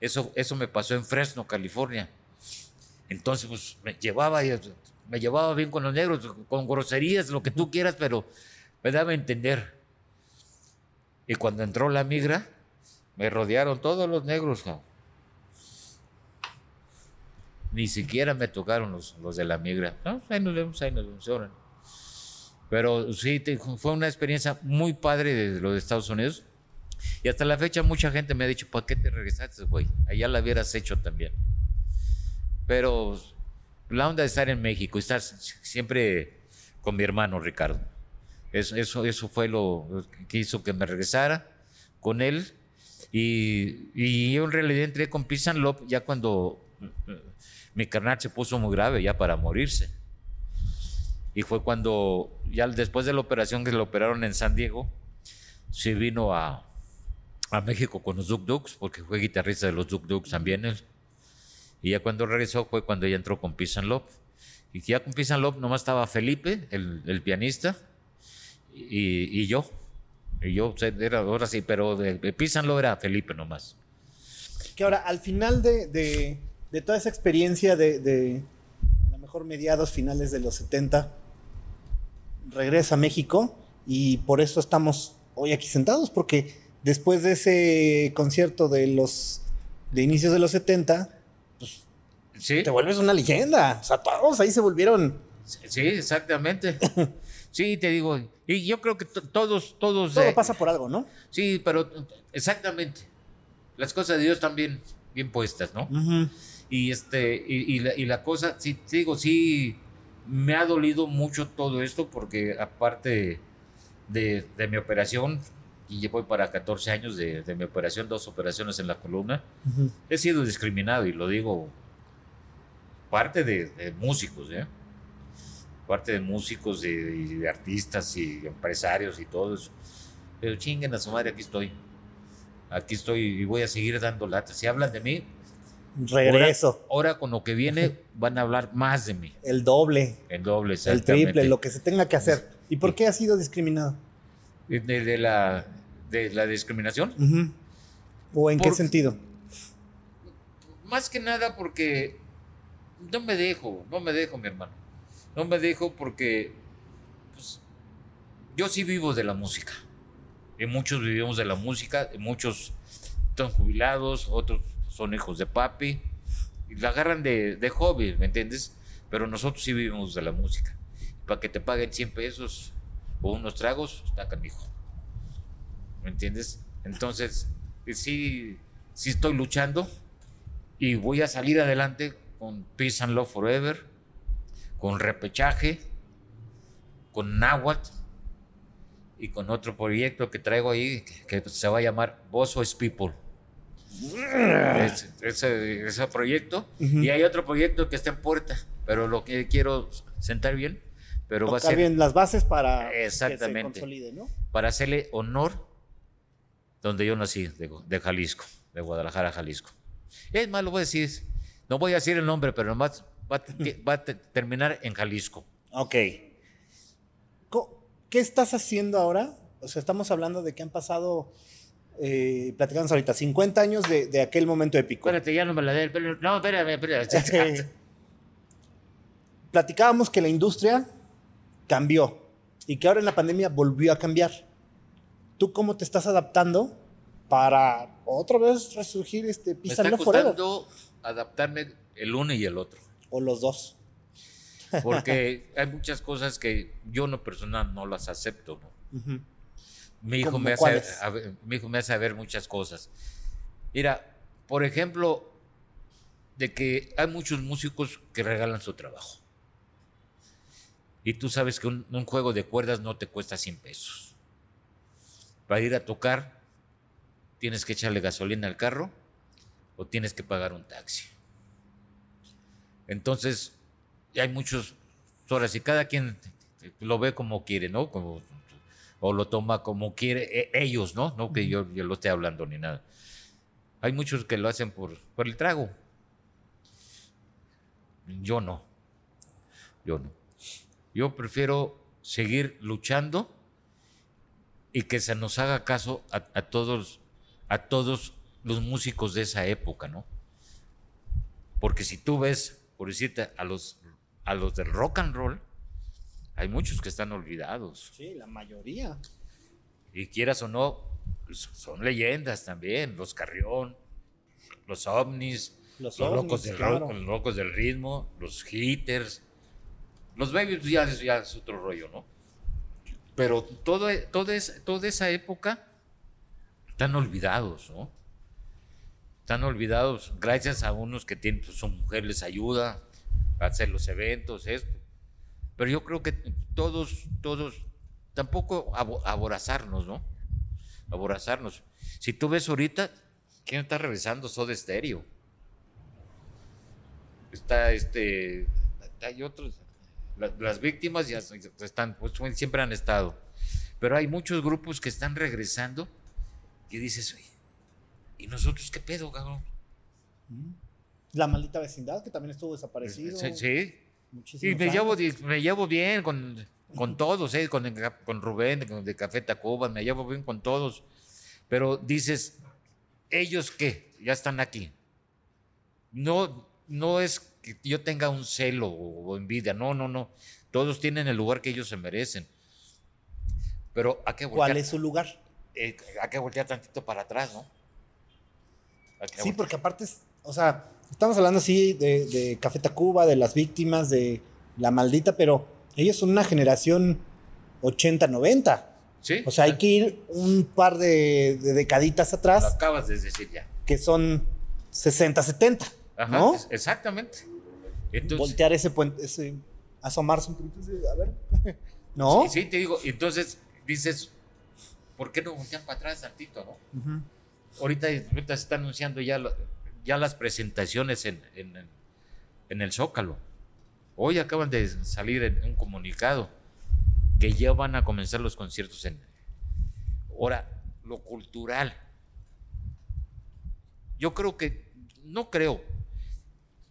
Speaker 2: Eso, eso me pasó en Fresno, California. Entonces, pues me llevaba, me llevaba bien con los negros, con groserías, lo que tú quieras, pero me daba a entender. Y cuando entró la migra, me rodearon todos los negros. Ni siquiera me tocaron los, los de la migra. No, ahí nos vemos, ahí nos vemos. Pero sí, fue una experiencia muy padre de lo de Estados Unidos. Y hasta la fecha mucha gente me ha dicho, ¿por qué te regresaste, güey? Allá la hubieras hecho también. Pero la onda de estar en México, estar siempre con mi hermano Ricardo. Eso, eso, eso fue lo que hizo que me regresara con él. Y, y yo en realidad entré con and Love ya cuando eh, mi carnal se puso muy grave, ya para morirse. Y fue cuando, ya después de la operación que lo operaron en San Diego, se vino a, a México con los Duk Duks, porque fue guitarrista de los Duk Duks también él. Y ya cuando regresó fue cuando ella entró con Peace and. Y ya con Peace and Love nomás estaba Felipe, el, el pianista, y, y, yo. Y yo, era, ahora sí, pero de, de Peace and Love era Felipe nomás.
Speaker 1: Que ahora, al final de, de, de toda esa experiencia de, mejor mediados, finales de los 70, regresa a México y por eso estamos hoy aquí sentados, porque después de ese concierto de los de inicios de los 70, pues
Speaker 2: ¿Sí?
Speaker 1: te vuelves una leyenda. O sea, todos ahí se volvieron.
Speaker 2: Sí, exactamente. sí, te digo. Y yo creo que todos, todos.
Speaker 1: Todo eh, pasa por algo, ¿no?
Speaker 2: Sí, pero exactamente. Las cosas de Dios están bien, bien puestas, ¿no?
Speaker 1: Uh -huh.
Speaker 2: Y este, y, y, la, y, la, cosa, sí, digo, sí, me ha dolido mucho todo esto porque aparte de, de mi operación, y llevo para 14 años de, de, mi operación, dos operaciones en la columna, uh -huh. he sido discriminado y lo digo parte de, de músicos, ¿eh? parte de músicos, de, de, artistas y empresarios y todo eso. Pero chinguen a su madre, aquí estoy. Aquí estoy y voy a seguir dando latas. Si hablan de mí,
Speaker 1: regreso.
Speaker 2: Ahora, ahora, con lo que viene van a hablar más de mí.
Speaker 1: El doble.
Speaker 2: El doble,
Speaker 1: El triple, lo que se tenga que hacer. ¿Y por qué ha sido discriminado?
Speaker 2: De, de la, de la discriminación.
Speaker 1: Uh -huh. ¿O en por, qué sentido?
Speaker 2: Más que nada porque no me dejo, no me dejo, mi hermano. No me dejo porque pues, yo sí vivo de la música. Y muchos vivimos de la música, y muchos están jubilados, otros son hijos de papi, y la agarran de, de hobby, ¿me entiendes? Pero nosotros sí vivimos de la música. Para que te paguen 100 pesos o unos tragos, está canijo. ¿Me entiendes? Entonces, sí, sí estoy luchando y voy a salir adelante con Peace and Love Forever, con Repechaje, con Nahuatl y con otro proyecto que traigo ahí que, se va a llamar is People. Ese, ese, ese proyecto. Uh -huh. Y hay otro proyecto que está en puerta, pero lo que quiero sentar bien. Pero
Speaker 1: Tocar
Speaker 2: va a ser.
Speaker 1: bien las bases para
Speaker 2: Exactamente.
Speaker 1: que se consolide, ¿no?
Speaker 2: Para hacerle honor donde yo nací, de, de Jalisco, de Guadalajara, Jalisco. Es más, lo voy a decir no voy a decir el nombre, pero nomás va, va a terminar en Jalisco.
Speaker 1: Ok. ¿Qué estás haciendo ahora? O sea, estamos hablando de que han pasado, eh, platicamos ahorita, 50 años de, de, aquel momento épico.
Speaker 2: Espérate, ya no me la dé. No, espérame, espérame.
Speaker 1: Platicábamos que la industria cambió y que ahora en la pandemia volvió a cambiar. ¿Tú cómo te estás adaptando para otra vez resurgir este
Speaker 2: Pizarro Forever? adaptarme el uno y el otro.
Speaker 1: O los dos.
Speaker 2: Porque hay muchas cosas que yo no personal no las acepto. ¿no? Uh -huh. Mi, hijo me hace, a, mi hijo me hace ver muchas cosas. Mira, por ejemplo, de que hay muchos músicos que regalan su trabajo. Y tú sabes que un, un juego de cuerdas no te cuesta 100 pesos. Para ir a tocar, tienes que echarle gasolina al carro o tienes que pagar un taxi. Entonces, hay muchos horas y cada quien lo ve como quiere, ¿no? Como, o lo toma como quiere ellos, ¿no? No que yo, yo lo esté hablando ni nada. Hay muchos que lo hacen por, por el trago. Yo no. Yo no. Yo prefiero seguir luchando y que se nos haga caso a, a todos, a todos los músicos de esa época, ¿no? Porque si tú ves por decirte, a los, a los del rock and roll, hay muchos que están olvidados.
Speaker 1: Sí, la mayoría.
Speaker 2: Y quieras o no, pues, son leyendas también, los Carrión, los ovnis,
Speaker 1: Los
Speaker 2: los,
Speaker 1: ovnis,
Speaker 2: locos, del
Speaker 1: claro.
Speaker 2: ro- los locos del ritmo, los hitters. Los babies ya, es- ya es otro rollo, ¿no? Pero todo, e- toda, es- toda esa época están olvidados, ¿no? Están olvidados gracias a unos que tienen, pues, su mujer les ayuda a hacer los eventos, esto. Pero yo creo que todos, todos, tampoco abo- aborazarnos, ¿no? Aborazarnos. Si tú ves ahorita, ¿quién está regresando? Soda Stereo. Está este, hay otros, la- las víctimas ya están, pues siempre han estado. Pero hay muchos grupos que están regresando y dices, oye, ¿y nosotros qué pedo, cabrón?
Speaker 1: La maldita vecindad, que también estuvo desaparecido.
Speaker 2: Sí, sí.
Speaker 1: Muchísimos
Speaker 2: Y me
Speaker 1: años.
Speaker 2: llevo, me llevo bien con, con todos, ¿eh? con, con Rubén, con de Café Tacuba, me llevo bien con todos. Pero dices, ¿ellos qué? Ya están aquí. No, no es que yo tenga un celo o envidia, no, no, no. Todos tienen el lugar que ellos se merecen. Pero hay que voltear,
Speaker 1: ¿Cuál es su lugar?
Speaker 2: eh, hay que voltear tantito para atrás, ¿no?
Speaker 1: Sí, porque aparte, es- o sea, estamos hablando así de, de Café Tacuba, de las víctimas, de la maldita, pero ellos son una generación 80-90.
Speaker 2: ¿Sí?
Speaker 1: O sea, hay que ir un par de, de decaditas
Speaker 2: Lo
Speaker 1: atrás,
Speaker 2: acabas de decir ya.
Speaker 1: que son 60-70.
Speaker 2: Ajá,
Speaker 1: ¿No?
Speaker 2: exactamente. Entonces,
Speaker 1: Voltear ese puente, ese, asomarse un poquito, a ver. ¿No?
Speaker 2: Sí, sí, te digo, entonces dices, ¿por qué no voltean para atrás tantito, no? Ahorita, ahorita se está anunciando ya, lo- ya las presentaciones en, en, en el Zócalo. Hoy acaban de salir en un comunicado que ya van a comenzar los conciertos en... Ahora, lo cultural. Yo creo que, no creo,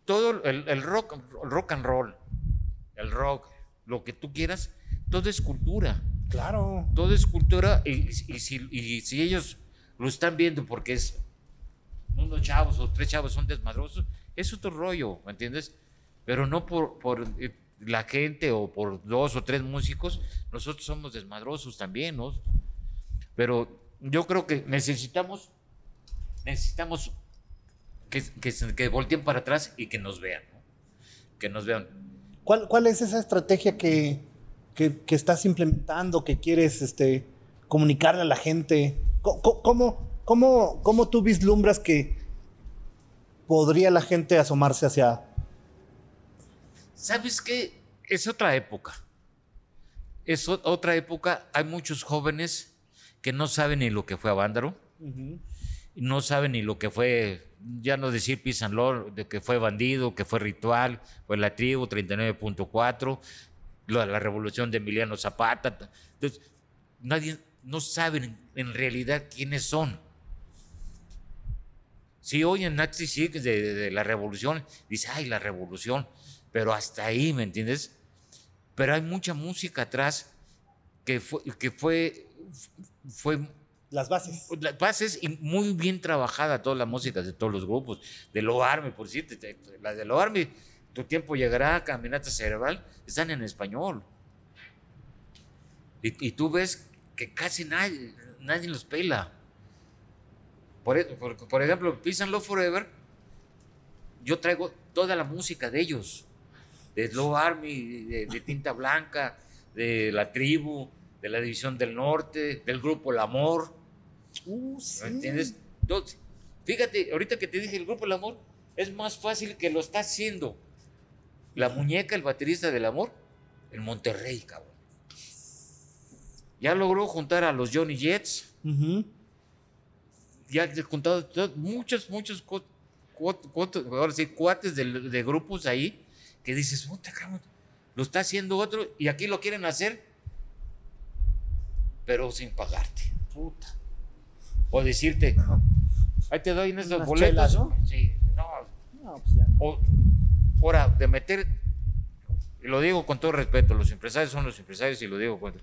Speaker 2: todo el, el rock, el rock and roll, el rock, lo que tú quieras, todo es cultura
Speaker 1: Claro.
Speaker 2: todo es cultura y, y si, y si ellos lo están viendo porque es unos chavos o tres chavos son desmadrosos, es otro rollo, ¿me entiendes? Pero no por, por eh, la gente o por dos o tres músicos, nosotros somos desmadrosos también, ¿no? Pero yo creo que necesitamos, necesitamos que, que, que volteen para atrás y que nos vean, ¿no? Que nos vean.
Speaker 1: ¿Cuál, cuál es esa estrategia que, que- que estás implementando, que quieres este, comunicarle a la gente? Co- ¿Cómo, cómo, cómo tú vislumbras que podría la gente asomarse hacia...
Speaker 2: ¿Sabes qué? Es otra época. Es otra época. Hay muchos jóvenes que no saben ni lo que fue Avándaro, y no saben ni lo que fue, ya no decir Love, de que fue Bandido, que fue Ritual, fue La Tribu 39.4, la, la revolución de Emiliano Zapata. Entonces, nadie, no saben en, en realidad quiénes son. Si oyen Nazi Six de, de- de la revolución, dice, ay, la revolución, pero hasta ahí, ¿me entiendes? Pero hay mucha música atrás que fue, que fue, fue
Speaker 1: Las bases.
Speaker 2: las bases y muy bien trabajada toda la música de todos los grupos. De Lo Army, por decirte, te- te- la de Lo Army, Tu tiempo llegará, Caminata Cerebral, están en español. Y, y tú ves que casi nadie, nadie los pela. Por, e- por, por ejemplo, Peace and Love Forever, yo traigo toda la música de ellos. De Slow Army, de, de Tinta Blanca, de La Tribu, de la División del Norte, del grupo El Amor.
Speaker 1: Uh, sí.
Speaker 2: ¿Me entiendes? Entonces, fíjate, ahorita que te dije el grupo El Amor, es más fácil que lo está haciendo la muñeca, el baterista del amor, en Monterrey, cabrón. Ya logró juntar a los Johnny Jets,
Speaker 1: Ujú.
Speaker 2: Ya ha juntado to- muchos, muchos cu- cu- cu- ahora sí, cuates de, de grupos ahí que dices, puta, cabrón, lo está haciendo otro y aquí lo quieren hacer, pero sin pagarte.
Speaker 1: Puta.
Speaker 2: O decirte, ahí te doy en estos boletos.
Speaker 1: chelas, ¿no?
Speaker 2: Sí, no.
Speaker 1: No, pues ya no.
Speaker 2: O, ahora, de meter, y lo digo con todo respeto, los empresarios son los empresarios y lo digo con.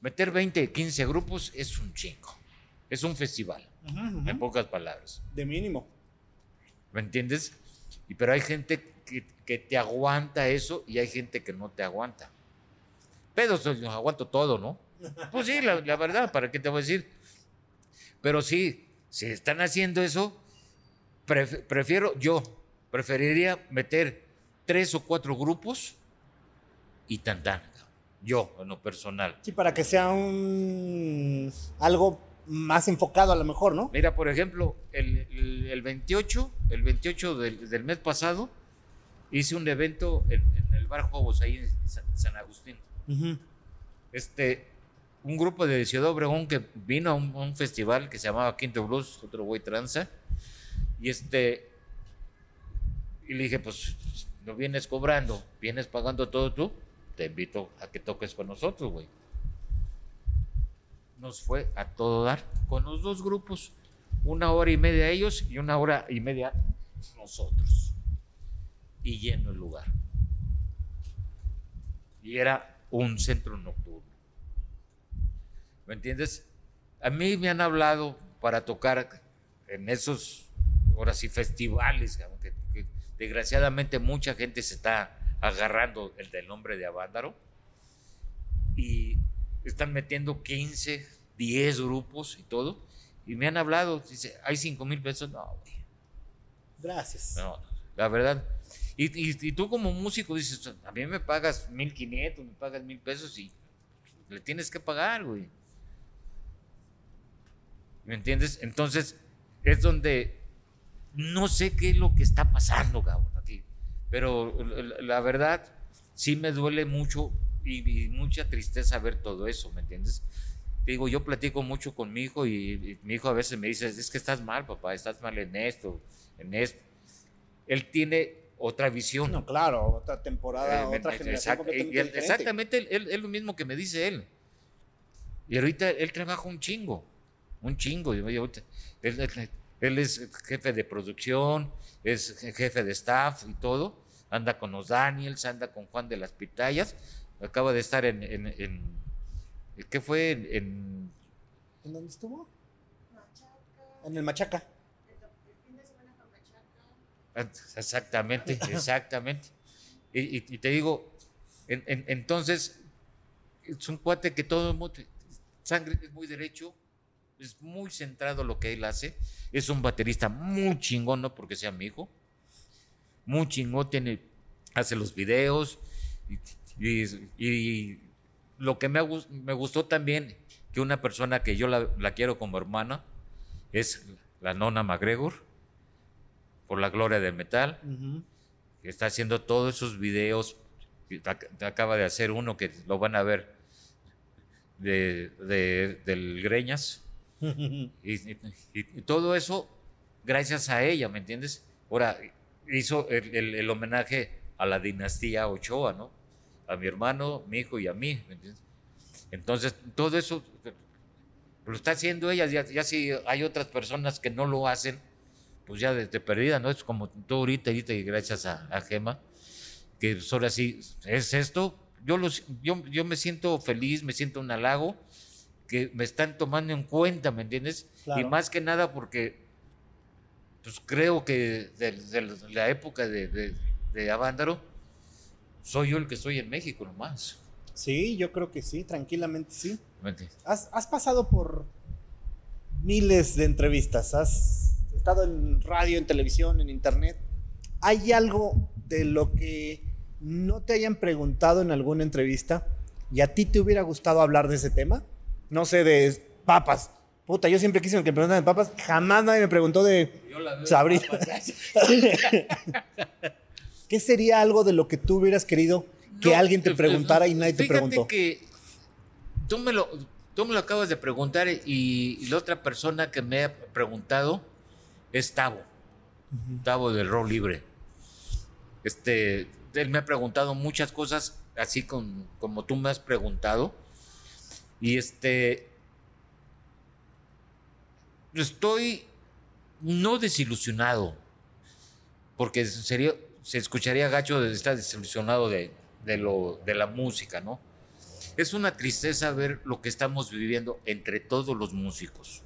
Speaker 2: Meter 20, 15 grupos es un chingo. Es un festival, En pocas palabras.
Speaker 1: De mínimo.
Speaker 2: ¿Me entiendes? Y pero hay gente que, que te aguanta eso y hay gente que no te aguanta. Pedos, yo aguanto todo, ¿no? Pues sí, la, la verdad, ¿para qué te voy a decir? Pero sí, si están haciendo eso, pref- prefiero, yo preferiría meter tres o cuatro grupos y tan tan. Yo, en lo personal.
Speaker 1: Sí, para que sea un algo más enfocado a lo mejor, ¿no?
Speaker 2: Mira, por ejemplo, el, el- el 28, el 28 del, del mes pasado, hice un evento en, en el Bar Jobos, ahí en San, San Agustín. Este, un grupo de Ciudad Obregón que vino a un, a un festival que se llamaba Quinto Blues, otro güey tranza, y este, y le dije, pues, no vienes cobrando, vienes pagando todo tú, te invito a que toques con nosotros, güey. Nos fue a todo dar con los dos grupos, una hora y media ellos y una hora y media nosotros. Y lleno el lugar. Y era un centro nocturno. ¿Me entiendes? A mí me han hablado para tocar en esos, ahora sí, festivales, que desgraciadamente mucha gente se está agarrando el del nombre de Avándaro y están metiendo 15, 10 grupos y todo. Y me han hablado, dice, hay 5 mil pesos. No, güey.
Speaker 1: Gracias.
Speaker 2: No, la verdad. Y, y- y tú como músico dices, a mí me pagas 1500, me pagas mil pesos y le tienes que pagar, güey. ¿Me entiendes? Entonces, es donde no sé qué es lo que está pasando, cabrón, aquí. Pero la- la verdad, sí me duele mucho y, y mucha tristeza ver todo eso, ¿me entiendes? Digo, yo platico mucho con mi hijo y, y mi hijo a veces me dice, es que estás mal, papá, estás mal en esto, en esto. Él tiene otra visión.
Speaker 1: No, claro, otra temporada,
Speaker 2: Eh,
Speaker 1: otra
Speaker 2: me-
Speaker 1: generación
Speaker 2: exact-
Speaker 1: completamente
Speaker 2: y él-
Speaker 1: diferente.
Speaker 2: exactamente, es lo mismo que me dice él. Y ahorita él trabaja un chingo, un chingo. y ahorita- Él, él- él es jefe de producción, es jefe de staff y todo. Anda con los Daniels, anda con Juan de las Pitayas. Acaba de estar en, en, en- ¿qué fue? En, en-
Speaker 1: ¿En dónde estuvo? En el Machaca.
Speaker 2: Exactamente, exactamente. Y, y- y te digo, en- en- entonces, es un cuate que todo el mundo, sangre es muy derecho, es muy centrado lo que él hace, es un baterista muy chingón, no porque sea mi hijo, muy chingón, tiene, hace los videos, y, y- y lo que me, me gustó también, que una persona que yo la, la quiero como hermana, es la nona McGregor, por la gloria del metal, que está haciendo todos esos videos. que Acaba de hacer uno que lo van a ver de, de- del Greñas. Y, y- y todo eso gracias a ella, ¿me entiendes? Ahora, hizo el, el- el homenaje a la dinastía Ochoa, ¿no? A mi hermano, mi hijo y a mí, ¿me entiendes? Entonces, todo eso lo está haciendo ella. Ya, ya si hay otras personas que no lo hacen, pues ya desde perdida, ¿no? Es como tú ahorita, ahorita y gracias a, a Gema, que pues ahora sí es esto. Yo, los, yo, yo me siento feliz, me siento un halago, que me están tomando en cuenta, ¿me entiendes?
Speaker 1: Claro.
Speaker 2: Y más que nada porque, pues creo que de, de la época de, de, de Avándaro, soy yo el que estoy en México nomás.
Speaker 1: Sí, yo creo que sí, tranquilamente sí. Has, has pasado por miles de entrevistas, has estado en radio, en televisión, en internet. ¿Hay algo de lo que no te hayan preguntado en alguna entrevista y a ti te hubiera gustado hablar de ese tema? No sé, de papas. Puta, yo siempre quise que me preguntaran de papas. Jamás nadie me preguntó de Sabrina. ¿Qué sería algo de lo que tú hubieras querido que
Speaker 2: No,
Speaker 1: alguien te
Speaker 2: eh,
Speaker 1: preguntara y nadie te preguntó?
Speaker 2: que tú me lo, tú me lo acabas de preguntar y, y la otra persona que me ha preguntado es Tavo, Tavo del Rol Libre. Este, él me ha preguntado muchas cosas así con, como tú me has preguntado y este estoy no desilusionado porque sería se escucharía gacho de estar desilusionado de, de lo de la música, ¿no? Es una tristeza ver lo que estamos viviendo entre todos los músicos.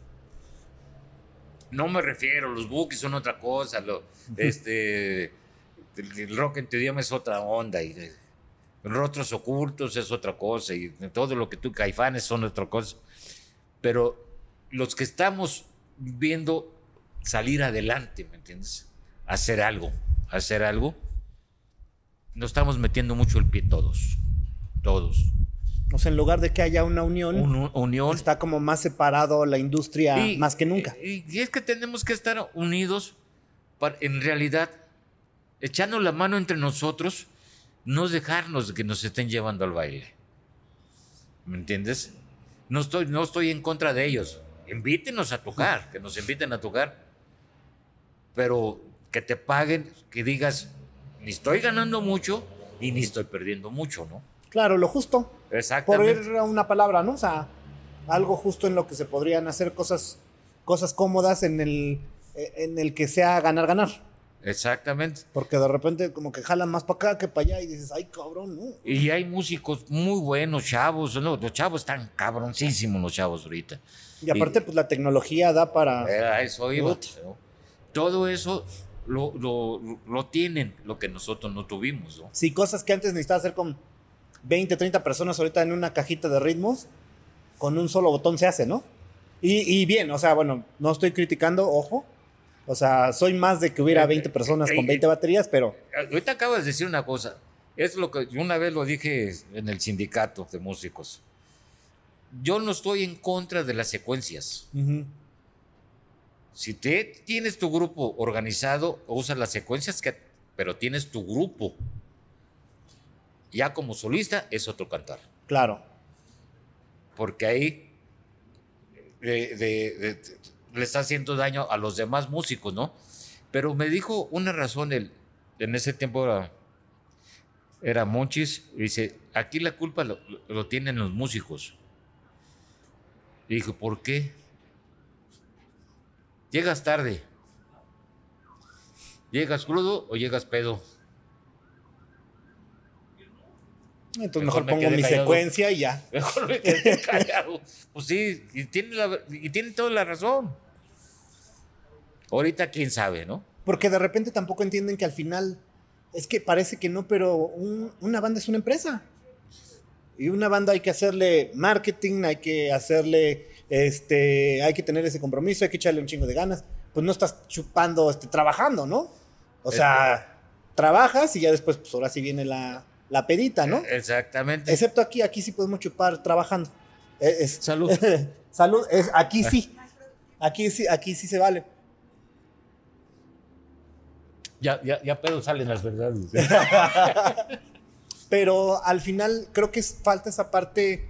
Speaker 2: No me refiero, los bookies son otra cosa, lo- este, el, rock en tu idioma es otra onda y de- rostros ocultos es otra cosa y todo lo que tú caifanes son otra cosa. Pero los que estamos viendo salir adelante, ¿me entiendes? Hacer algo, hacer algo, nos estamos metiendo mucho el pie todos, todos.
Speaker 1: O sea, en lugar de que haya una unión,
Speaker 2: Un- unión.
Speaker 1: está como más separado la industria
Speaker 2: Y-
Speaker 1: más que nunca.
Speaker 2: Y, y es que tenemos que estar unidos para, en realidad, echando la mano entre nosotros, no dejarnos de que nos estén llevando al baile. ¿Me entiendes? No estoy, no estoy en contra de ellos. Invítenos a tocar, que nos inviten a tocar. Pero que te paguen, que digas, ni estoy ganando mucho y ni estoy perdiendo mucho, ¿no?
Speaker 1: Claro, lo justo. Por
Speaker 2: Exactamente.
Speaker 1: ir a una palabra, ¿no? O sea, algo justo en lo que se podrían hacer cosas, cosas cómodas en el, en el que sea ganar, ganar.
Speaker 2: Exactamente.
Speaker 1: Porque de repente como que jalan más para acá que para allá y dices, ay, cabrón, ¿no?
Speaker 2: Y hay músicos muy buenos, chavos. ¿no? Los chavos están cabroncísimos, los chavos ahorita.
Speaker 1: Y aparte, pues la tecnología da para...
Speaker 2: Eh, A eso iba. Todo eso lo, lo- lo tienen, lo que nosotros no tuvimos. ¿no?
Speaker 1: Sí, cosas que antes necesitaba hacer con 20, 30 personas ahorita en una cajita de ritmos, con un solo botón se hace, ¿no? Y, y bien, o sea, bueno, no estoy criticando, ojo. O sea, soy más de que hubiera 20 personas con 20 baterías, pero
Speaker 2: Ahorita acabas de decir una cosa. Es lo que una vez lo dije en el sindicato de músicos. Yo no estoy en contra de las secuencias.
Speaker 1: ujú,
Speaker 2: Si te tienes tu grupo organizado, usas las secuencias, que, pero tienes tu grupo. Ya como solista es otro cantar.
Speaker 1: claro.
Speaker 2: Porque ahí de- de- de- le está haciendo daño a los demás músicos, ¿no? Pero me dijo una razón, el, en ese tiempo era, era Monchis, dice, aquí la culpa lo, tienen los músicos. Y dije, ¿por qué? Llegas tarde. ¿Llegas crudo o llegas pedo?
Speaker 1: Entonces
Speaker 2: Mejor
Speaker 1: mejor,
Speaker 2: me
Speaker 1: pongo mi
Speaker 2: callado.
Speaker 1: secuencia y ya.
Speaker 2: Mejor me quedé callado. Pues sí, y tiene, la- y tiene toda la razón. Ahorita quién sabe, ¿no?
Speaker 1: Porque de repente tampoco entienden que al final es que parece que no, pero un- una banda es una empresa. Y una banda hay que hacerle marketing, hay que hacerle, este, hay que tener ese compromiso, hay que echarle un chingo de ganas. Pues no estás chupando, este, trabajando, ¿no? O sea, trabajas y ya después, pues ahora sí viene la, la pedita, ¿no?
Speaker 2: Exactamente.
Speaker 1: Excepto aquí, aquí sí podemos chupar trabajando. Es- es-
Speaker 2: Salud.
Speaker 1: Salud, es, aquí sí. Aquí sí, aquí sí se vale.
Speaker 2: Ya, ya, ya pedo salen las verdades.
Speaker 1: Pero al final creo que falta esa parte,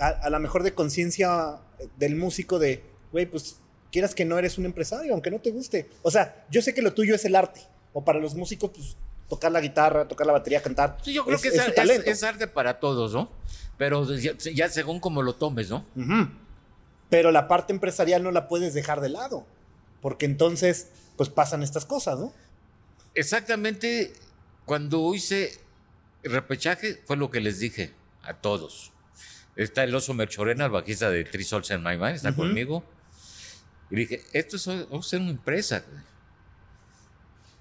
Speaker 1: a, a la mejor de conciencia del músico de, güey, pues quieras que no eres un empresario, aunque no te guste. O sea, yo sé que lo tuyo es el arte. O para los músicos, pues tocar la guitarra, tocar la batería, cantar.
Speaker 2: Sí, yo creo que es, es-
Speaker 1: talento.
Speaker 2: es arte para todos, ¿no? Pero ya, ya según como lo tomes, ¿no?
Speaker 1: Pero la parte empresarial no la puedes dejar de lado. Porque entonces, pues pasan estas cosas, ¿no?
Speaker 2: Exactamente cuando hice el repechaje fue lo que les dije a todos. Está el oso Merchorena, el bajista de Three Souls in My Mind, está conmigo. Y dije, esto es, vamos a ser una empresa.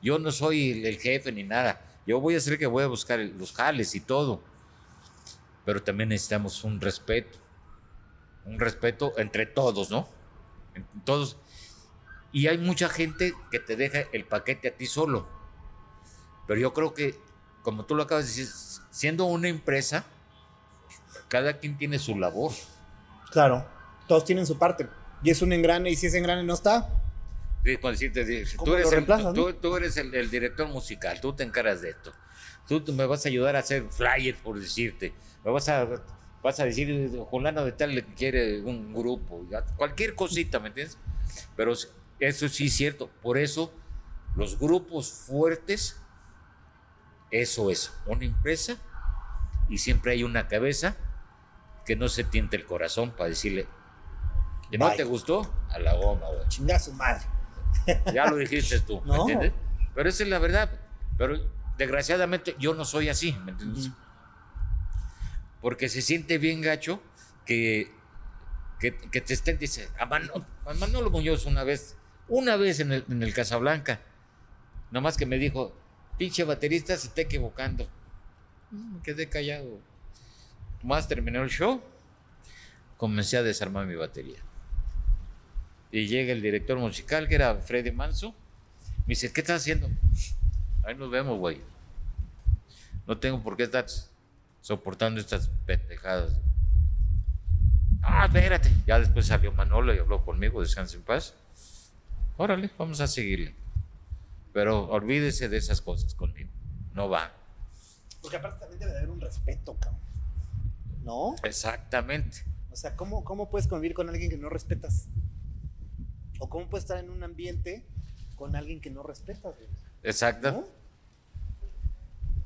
Speaker 2: Yo no soy el, el jefe ni nada. Yo voy a hacer que voy a buscar el- los jales y todo. Pero también necesitamos un respeto. Un respeto entre todos, ¿no? En- Todos. Y hay mucha gente que te deja el paquete a ti solo. Pero yo creo que, como tú lo acabas de decir, siendo una empresa, cada quien tiene su labor.
Speaker 1: Claro. Todos tienen su parte. Y es un engrane, y si ese engrane no está,
Speaker 2: Sí, decirte, di-
Speaker 1: ¿Cómo
Speaker 2: tú eres,
Speaker 1: lo
Speaker 2: el,
Speaker 1: reemplazas,
Speaker 2: tú,
Speaker 1: no?
Speaker 2: tú eres el, el director musical, tú te encaras de esto. Tú, tú me vas a ayudar a hacer flyer, por decirte. Me vas a, vas a decir, Julano de tal le quiere un grupo, cualquier cosita, ¿me entiendes? Pero eso sí es cierto. Por eso, los grupos fuertes, eso es, una empresa y siempre hay una cabeza que no se tiente el corazón para decirle, que no te gustó, a la goma, güey.
Speaker 1: chinga su madre.
Speaker 2: Ya lo dijiste tú, ¿me
Speaker 1: No.
Speaker 2: entiendes? Pero esa es la verdad. Pero desgraciadamente yo no soy así, ¿me entiendes? Porque se siente bien gacho que, que, que te estén, dice, a Manolo, a Manolo Muñoz una vez, una vez en el, en el Casablanca, nomás que me dijo, pinche baterista se está equivocando. Me quedé callado. Más terminó el show, comencé a desarmar mi batería. Y llega el director musical, que era Freddy Manso. Me dice, ¿qué estás haciendo? Ahí nos vemos, güey. No tengo por qué estar soportando estas pendejadas. Ah, espérate. Ya después salió Manolo y habló conmigo, descansa en paz. Órale, vamos a seguirle. Pero olvídese de esas cosas conmigo. No va.
Speaker 1: Porque aparte también debe de haber un respeto, cabrón. ¿No?
Speaker 2: Exactamente.
Speaker 1: O sea, ¿cómo, ¿cómo puedes convivir con alguien que no respetas? ¿O cómo puedes estar en un ambiente con alguien que no respetas?
Speaker 2: Exacto.
Speaker 1: ¿No?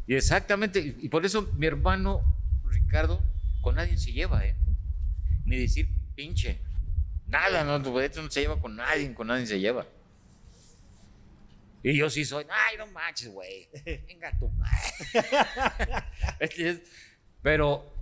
Speaker 2: Y exactamente. Y y por eso mi hermano Ricardo con nadie se lleva, ¿eh? Ni decir pinche. Nada, no, tu no se lleva con nadie, con nadie se lleva. Y yo sí soy, ay, no manches, güey. Venga tu madre. ¿Entiendes? Pero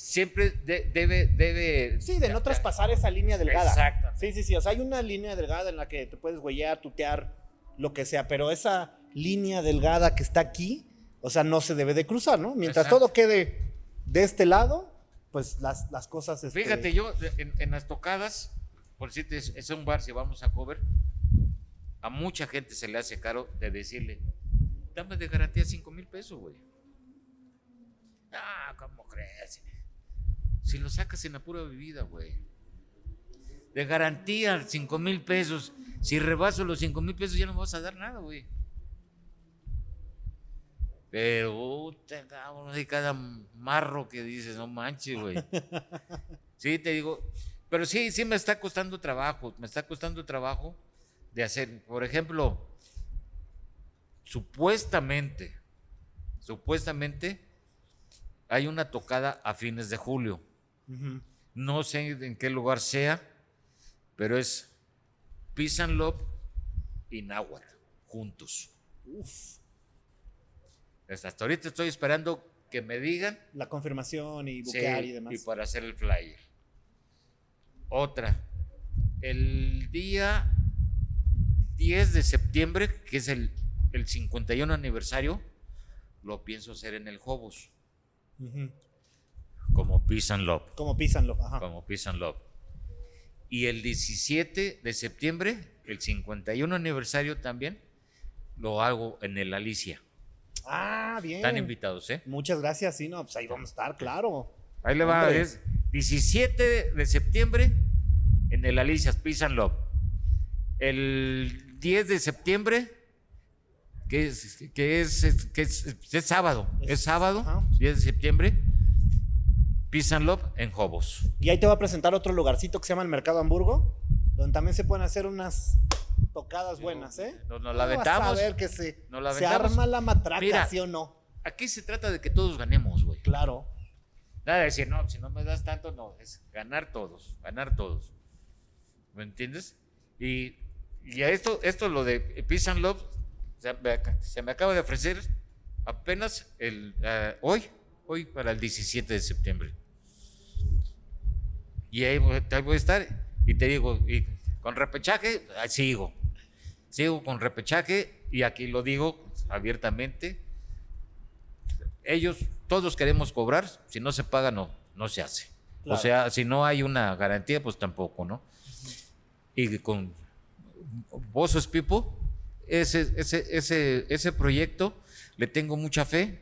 Speaker 2: siempre de- debe, debe.
Speaker 1: Sí, de no traspasar esa línea delgada.
Speaker 2: Exactamente.
Speaker 1: Sí, sí, sí. O sea, hay una línea delgada en la que te puedes huellar, tutear, lo que sea, pero esa línea delgada que está aquí, o sea, no se debe de cruzar, ¿no? Mientras
Speaker 2: Exacto.
Speaker 1: todo quede de este lado, pues las, las cosas... este,
Speaker 2: Fíjate, yo en, en las tocadas, por decirte, es, es un bar, si vamos a cover, a mucha gente se le hace caro de decirle, dame de garantía 5 mil pesos, güey. Ah, ¿cómo crees? Si lo sacas en la pura bebida, güey. De garantía 5 mil pesos. Si rebaso los 5 mil pesos ya no me vas a dar nada, güey. Pero, cabrón, hay cada marro que dices, no manches, güey. Sí, te digo, pero sí, sí me está costando trabajo, me está costando trabajo de hacer, por ejemplo, supuestamente, supuestamente hay una tocada a fines de julio. No sé en qué lugar sea, pero es Peace and Love y Náhuatl juntos.
Speaker 1: Uf,
Speaker 2: Hasta ahorita estoy esperando que me digan
Speaker 1: la confirmación y
Speaker 2: Sí,
Speaker 1: buquear y demás.
Speaker 2: y para hacer el flyer. Otra. El día 10 de septiembre, que es el, el 51 aniversario, lo pienso hacer en el Hobos,
Speaker 1: Ujú.
Speaker 2: Como Peace and Love.
Speaker 1: Como písanlo, ajá.
Speaker 2: Como Peace and Love. Y el 17 de septiembre, el 51 aniversario también, lo hago en el Alicia.
Speaker 1: Ah, bien.
Speaker 2: Están invitados, ¿eh?
Speaker 1: Muchas gracias, sí, no, pues ahí vamos a estar, claro.
Speaker 2: Ahí le va,
Speaker 1: Hombre.
Speaker 2: es 17 de septiembre en el Alicia's Peace and Love. El 10 de septiembre, que es, que es, es- que es, es sábado, es,
Speaker 1: Es-
Speaker 2: sábado,
Speaker 1: ajá.
Speaker 2: 10 de septiembre, Peace and Love en Hobos.
Speaker 1: Y ahí te voy a presentar otro lugarcito que se llama el Mercado Hamburgo, donde también se pueden hacer unas tocadas buenas, ¿eh?
Speaker 2: Nos, nos la
Speaker 1: Vas
Speaker 2: aventamos.
Speaker 1: a ver que se,
Speaker 2: Nos la
Speaker 1: se arma la matraca,
Speaker 2: Mira.
Speaker 1: ¿sí o no?
Speaker 2: Aquí se trata de que todos ganemos, güey.
Speaker 1: Claro.
Speaker 2: Nada de decir, no, si no me das tanto, no, es ganar todos, ganar todos. ¿Me entiendes? Y, y a esto, esto lo de Peace and Love, se me, se me acaba de ofrecer apenas el, ah, hoy, hoy para el 17 de septiembre. Y ahí voy, ahí voy a estar, y te digo, y con repechaje, ahí sigo. Sigo con repechaje, y aquí lo digo abiertamente, ellos, todos queremos cobrar, si no se paga, no, no se hace.
Speaker 1: Claro.
Speaker 2: O sea, si no hay una garantía, pues tampoco, ¿no? Y con Bozos Pipo, ese, ese, ese, ese proyecto le tengo mucha fe,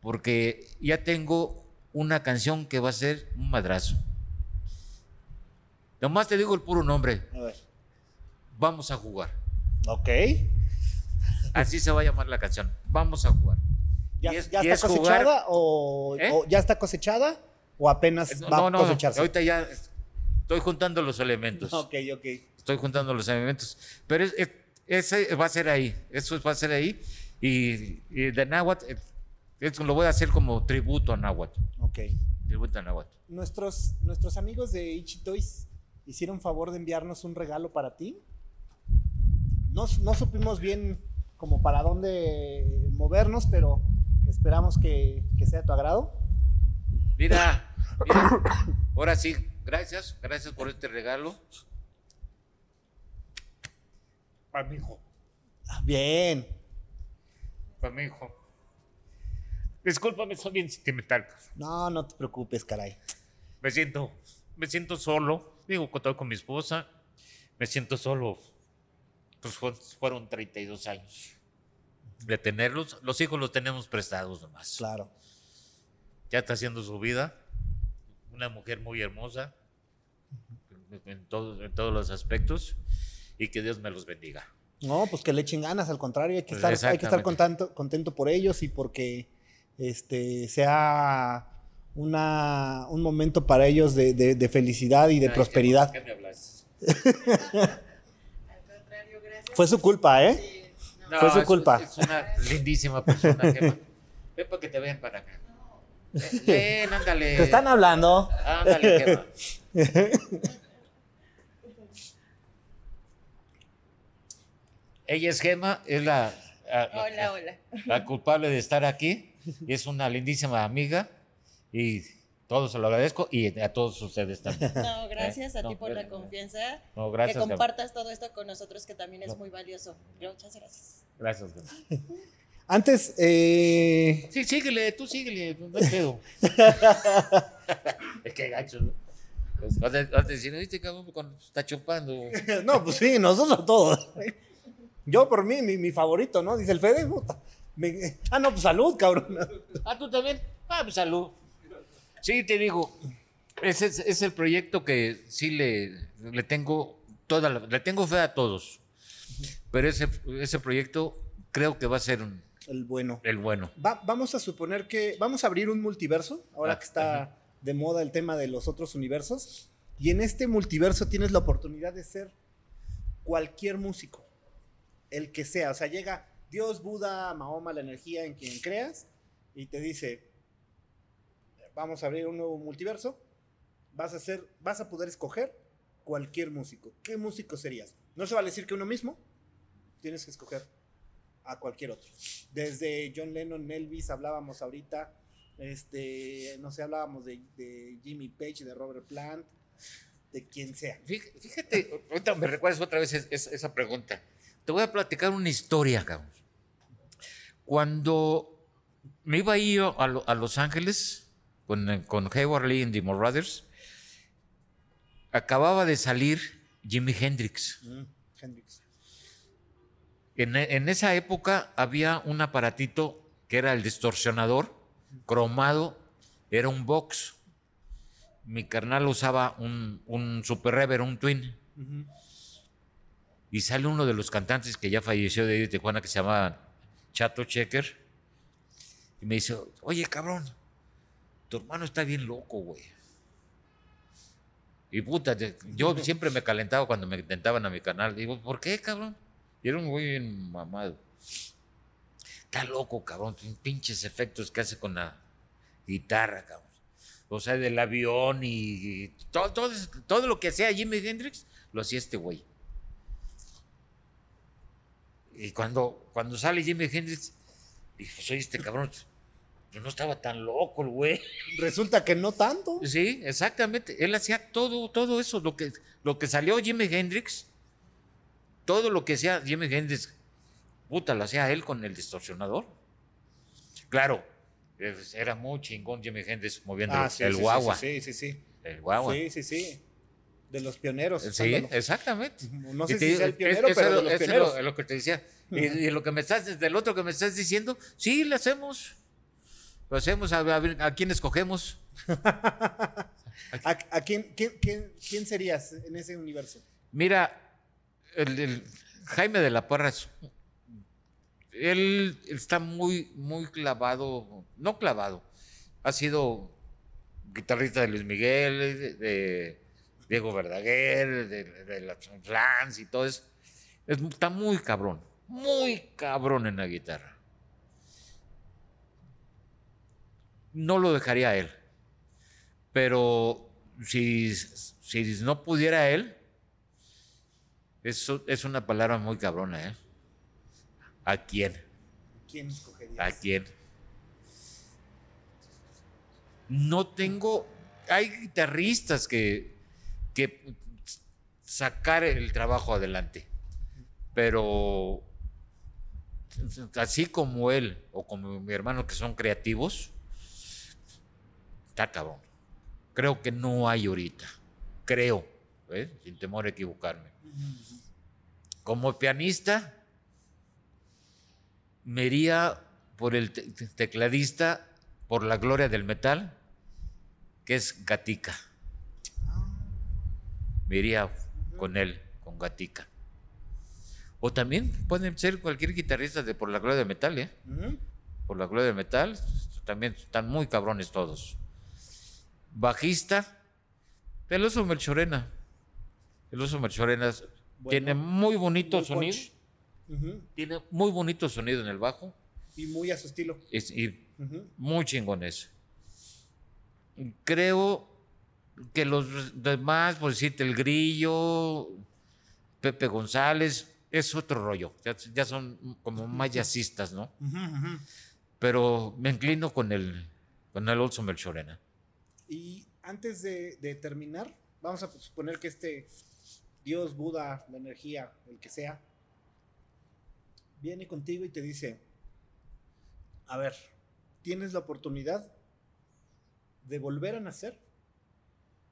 Speaker 2: porque ya tengo una canción que va a ser un madrazo. Nomás te digo el puro nombre,
Speaker 1: A ver.
Speaker 2: vamos a jugar.
Speaker 1: Ok.
Speaker 2: Así se va a llamar la canción, vamos a jugar.
Speaker 1: ¿Ya,
Speaker 2: es-
Speaker 1: está
Speaker 2: jugar-
Speaker 1: cosechada o,
Speaker 2: ¿Eh?
Speaker 1: o ya está cosechada o apenas
Speaker 2: No,
Speaker 1: va
Speaker 2: no,
Speaker 1: a
Speaker 2: no,
Speaker 1: cosecharse?
Speaker 2: ahorita ya estoy juntando los elementos.
Speaker 1: Ok, ok.
Speaker 2: Estoy juntando los elementos. Pero es- es- ese va a ser ahí. Eso va a ser ahí. Y, y de Náhuatl, eh, eso lo voy a hacer como tributo a Náhuatl.
Speaker 1: Ok.
Speaker 2: Tributo a Náhuatl.
Speaker 1: Nuestros, nuestros amigos de Ichi Hicieron favor de enviarnos un regalo para ti. No, no supimos bien como para dónde movernos, pero esperamos que, que sea de tu agrado.
Speaker 2: Mira, mira. Ahora sí, gracias. Gracias por este regalo.
Speaker 1: Ah, Bien.
Speaker 2: Para mi hijo. Discúlpame, soy bien sentimental.
Speaker 1: No, no te preocupes, caray.
Speaker 2: Me siento, me siento solo. Digo, contado con mi esposa. Me siento solo. Pues fue- fueron 32 años de tenerlos. Los hijos los tenemos prestados nomás.
Speaker 1: Claro.
Speaker 2: Ya está haciendo su vida. Una mujer muy hermosa en todos, en todos los aspectos. Y que Dios me los bendiga.
Speaker 1: No, pues que le echen ganas, al contrario, hay que
Speaker 2: Pues
Speaker 1: estar, hay que estar contento, contento por ellos y porque este sea una, un momento para ellos de, de- de felicidad y de
Speaker 2: Ay,
Speaker 1: prosperidad.
Speaker 2: ¿qué me hablas?
Speaker 3: Al contrario, gracias.
Speaker 1: Fue su culpa, ¿eh?
Speaker 3: Sí, no.
Speaker 1: Fue su
Speaker 2: es-
Speaker 1: culpa.
Speaker 2: Es una lindísima persona, Gema. Ven para que te vean para acá. Ven, ándale.
Speaker 1: Te están hablando.
Speaker 2: Ándale, Gema. Ella es Gema, es la, la-
Speaker 3: Hola, hola.
Speaker 2: la culpable de estar aquí. y Es una lindísima amiga y todo se lo agradezco y a todos ustedes también.
Speaker 3: No, gracias a
Speaker 2: No,
Speaker 3: ti por la confianza.
Speaker 2: No,
Speaker 3: que
Speaker 2: gracias, Gema.
Speaker 3: compartas todo esto con nosotros, que también es
Speaker 2: No.
Speaker 3: muy valioso. Muchas gracias.
Speaker 2: Gracias, Gema.
Speaker 1: Antes, eh,
Speaker 2: Sí, síguele, tú síguele, no hay pedo. es que gacho, ¿no? Pues, vas a- vas a decir, ¿viste, cabrón? Cuando está chupando.
Speaker 1: no, pues sí, nosotros todos. Yo por mí, mi, mi favorito, ¿no? Dice el Fede. puta, me- ah, no, pues salud, cabrón.
Speaker 2: Ah, tú también. Ah, pues salud. Sí, te digo, ese es, es el proyecto que sí le, le tengo toda la- le tengo fe a todos. Pero ese, ese proyecto creo que va a ser un-
Speaker 1: El bueno.
Speaker 2: el bueno.
Speaker 1: Va- vamos a suponer que vamos a abrir un multiverso, ahora
Speaker 2: Ah,
Speaker 1: que está
Speaker 2: ajá.
Speaker 1: de moda el tema de los otros universos. Y en este multiverso tienes la oportunidad de ser cualquier músico, el que sea. O sea, llega Dios, Buda, Mahoma, la energía en quien creas, y te dice, vamos a abrir un nuevo multiverso, vas a, ser, vas a poder escoger cualquier músico. ¿Qué músico serías? No se vale decir que uno mismo, tienes que escoger a cualquier otro. Desde John Lennon, Elvis, hablábamos ahorita, este, no sé, hablábamos de, Jimmy Page, de Robert Plant, de quien sea.
Speaker 2: Fí- Fíjate, ahorita me recuerdas otra vez es- es- esa pregunta. Te voy a platicar una historia, cabrón. Cuando me iba a a Los Ángeles con, con Hayward Lee and the Brothers, acababa de salir Jimi Hendrix.
Speaker 1: Mm, Hendrix.
Speaker 2: En, en esa época había un aparatito que era el distorsionador, cromado, era un box. Mi carnal usaba un, un Super Reverb, un Twin. Y sale uno de los cantantes que ya falleció de ahí de Tijuana que se llama Chato Checker. Y me dice, oye cabrón, tu hermano está bien loco, güey. Y puta, yo siempre me calentaba cuando me intentaban a mi canal. Digo, ¿por qué, cabrón? Y era un güey bien mamado. Está loco, cabrón. pin- Pinches efectos que hace con la guitarra, cabrón. O sea, del avión y, y todo, todo, todo lo que hacía Jimi Hendrix, lo hacía este güey. Y cuando, cuando sale Jimi Hendrix, dije, pues oye, este cabrón, pues no estaba tan loco el güey.
Speaker 1: Resulta que no tanto.
Speaker 2: Sí, exactamente. Él hacía todo, todo eso. Lo que, lo que salió Jimi Hendrix, todo lo que hacía Jimi Hendrix, puta, lo hacía él con el distorsionador. Claro, era muy chingón Jimi Hendrix moviendo
Speaker 1: Ah, sí,
Speaker 2: el
Speaker 1: sí,
Speaker 2: guagua.
Speaker 1: Sí, sí, sí. sí.
Speaker 2: El guagua.
Speaker 1: Sí, sí, sí. De los pioneros.
Speaker 2: Sí, exactamente.
Speaker 1: No sé
Speaker 2: te
Speaker 1: si sea el
Speaker 2: es-
Speaker 1: pionero, pero
Speaker 2: es
Speaker 1: de
Speaker 2: lo-
Speaker 1: los
Speaker 2: eso es
Speaker 1: pioneros.
Speaker 2: lo, lo que te decía. Y, y lo que me estás, del otro que me estás diciendo, sí, lo hacemos. Lo hacemos, a, a ver, ¿a quién escogemos?
Speaker 1: ¿A, a quién, quién, quién, quién serías en ese universo?
Speaker 2: Mira, el, el Jaime de la Parra, es- él está muy, muy clavado, no clavado, ha sido guitarrista de Luis Miguel, de, de Diego Verdaguer, de, de las Flans y todo eso. Es- está muy cabrón, muy cabrón en la guitarra. No lo dejaría a él, pero si, si no pudiera él, eso es una palabra muy cabrona, ¿eh? ¿A quién?
Speaker 1: ¿Quién escogerías?
Speaker 2: ¿A quién? No tengo. Hay guitarristas que, que sacar el trabajo adelante, pero así como él o como mi hermano que son creativos, está cabrón. Creo que no hay ahorita. Creo, ¿ves? sin temor a equivocarme. Como pianista, me iría por el te- te- tecladista, por la gloria del metal, que es Gatica. Me iría con él, con Gatica. O también pueden ser cualquier guitarrista de por la gloria del metal, ¿eh? Por la gloria del metal, también están muy cabrones todos. Bajista, el oso Melchorena. El oso Melchorena tiene muy bonito
Speaker 1: Muy
Speaker 2: sonido. Tiene muy bonito sonido en el bajo.
Speaker 1: Y muy a su estilo.
Speaker 2: Es, y muy chingón eso. Creo que los demás, por decirte, el Grillo, Pepe González, es otro rollo. Ya, ya son como más jazzistas, ¿no? Pero me inclino con el, con el Olson Melchorena.
Speaker 1: Y antes de, terminar, vamos a suponer que este Dios, Buda, la energía, el que sea, viene contigo y te dice, a ver, tienes la oportunidad de volver a nacer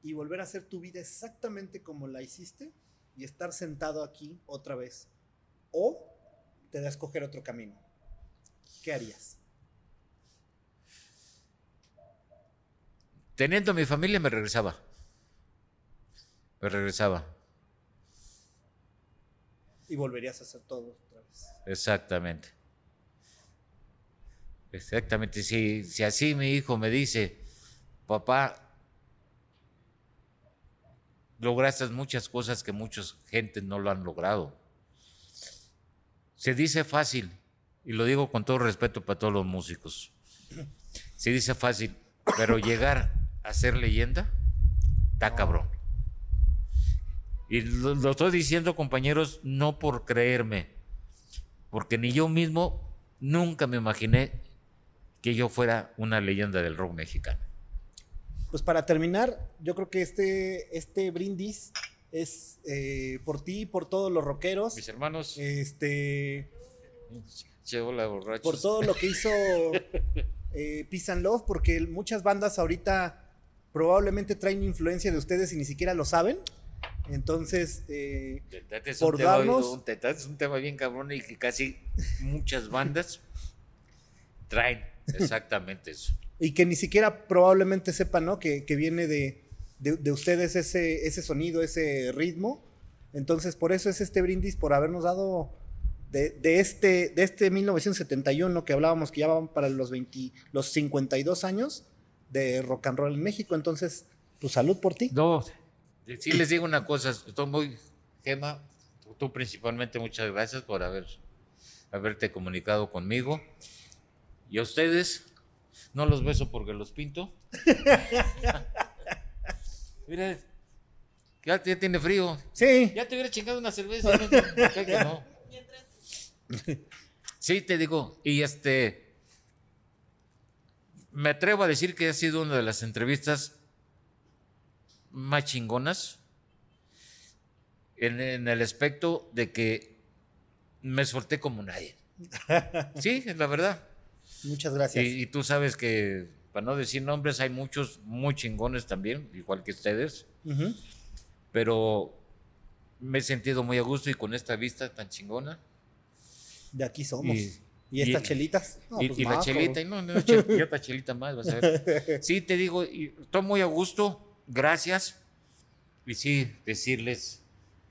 Speaker 1: y volver a hacer tu vida exactamente como la hiciste y estar sentado aquí otra vez. O te da a escoger otro camino. ¿Qué harías?
Speaker 2: Teniendo mi familia me regresaba. Me regresaba.
Speaker 1: Y volverías a hacer todo otra vez.
Speaker 2: Exactamente. Exactamente. Si, si así mi hijo me dice, papá, lograste muchas cosas que muchas gente no lo han logrado. Se dice fácil, y lo digo con todo respeto para todos los músicos. Se dice fácil, pero llegar a ser leyenda, está cabrón. Y lo, lo estoy diciendo, compañeros, no por creerme, porque ni yo mismo nunca me imaginé que yo fuera una leyenda del rock mexicano.
Speaker 1: Pues para terminar, yo creo que este, este brindis es eh, por ti y por todos los rockeros.
Speaker 2: Mis hermanos,
Speaker 1: Este,
Speaker 2: borrachos.
Speaker 1: por todo lo que hizo eh, Peace and Love, porque muchas bandas ahorita probablemente traen influencia de ustedes y ni siquiera lo saben. Entonces, eh,
Speaker 2: es,
Speaker 1: por
Speaker 2: un tema,
Speaker 1: darnos-
Speaker 2: es un tema bien cabrón y que casi muchas bandas traen exactamente eso.
Speaker 1: y que ni siquiera probablemente sepan, ¿no? Que, que viene de, de- de ustedes ese, ese sonido, ese ritmo. Entonces, por eso es este brindis, por habernos dado de, de este, de este 1971 que hablábamos que ya van para los, 20, los 52 años de rock and roll en México. Entonces, pues salud por ti.
Speaker 2: No, sí les digo una cosa, estoy muy, Gema, tú, tú principalmente muchas gracias por haber, haberte comunicado conmigo. Y a ustedes, no los beso porque los pinto. Mira, ya, ya tiene frío.
Speaker 1: Sí,
Speaker 2: Ya te hubiera chingado una cerveza. ¿no? No. Sí, te digo, y este, me atrevo a decir que ha sido una de las entrevistas más chingonas en, en el aspecto de que me solté como nadie. Sí, es la verdad.
Speaker 1: muchas gracias.
Speaker 2: Y, y tú sabes que, para no decir nombres, hay muchos muy chingones también, igual que ustedes, pero me he sentido muy a gusto y con esta vista tan chingona.
Speaker 1: De aquí somos.
Speaker 2: Y-
Speaker 1: Y, estas
Speaker 2: y-
Speaker 1: chelitas. No,
Speaker 2: y,
Speaker 1: pues
Speaker 2: y la chelita, y no, no, chel- y otra chelita más, vas a ver. Sí, te digo, y estoy muy a gusto, gracias. Y sí, decirles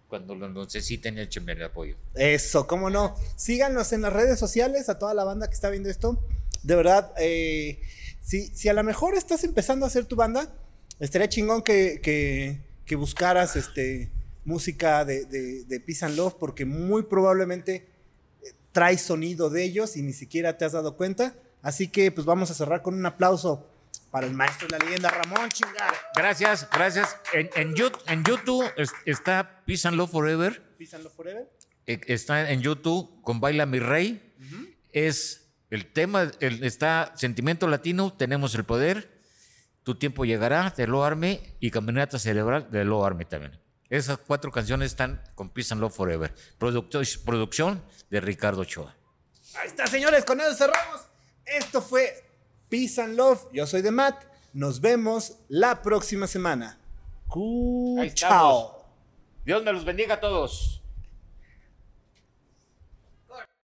Speaker 2: cuando lo necesiten, échenme el apoyo.
Speaker 1: Eso, cómo no. Síganos en las redes sociales, a toda la banda que está viendo esto. De verdad, eh, si, si a lo mejor estás empezando a hacer tu banda, estaría chingón que, que- que buscaras este, música de, de, de Peace and Love, porque muy probablemente traes sonido de ellos y ni siquiera te has dado cuenta. Así que pues vamos a cerrar con un aplauso para el maestro de la leyenda, Ramón Chingar.
Speaker 2: Gracias, gracias. En, en, Yu- en YouTube es- está Peace and Love Forever.
Speaker 1: Peace and Love Forever.
Speaker 2: eh, Está en YouTube con Baila Mi Rey. Es el tema, el- está Sentimiento Latino, Tenemos el Poder, Tu Tiempo Llegará, de Lo Arme y Caminata Cerebral, de Lo Arme también. Esas cuatro canciones están con Peace and Love Forever. Producto- producción de Ricardo Ochoa.
Speaker 1: Ahí está, señores, con eso cerramos. Esto fue Peace and Love. Yo soy de Matt. Nos vemos la próxima semana. Cu-
Speaker 2: Ahí estamos.
Speaker 1: Chao.
Speaker 2: Dios me los bendiga a todos.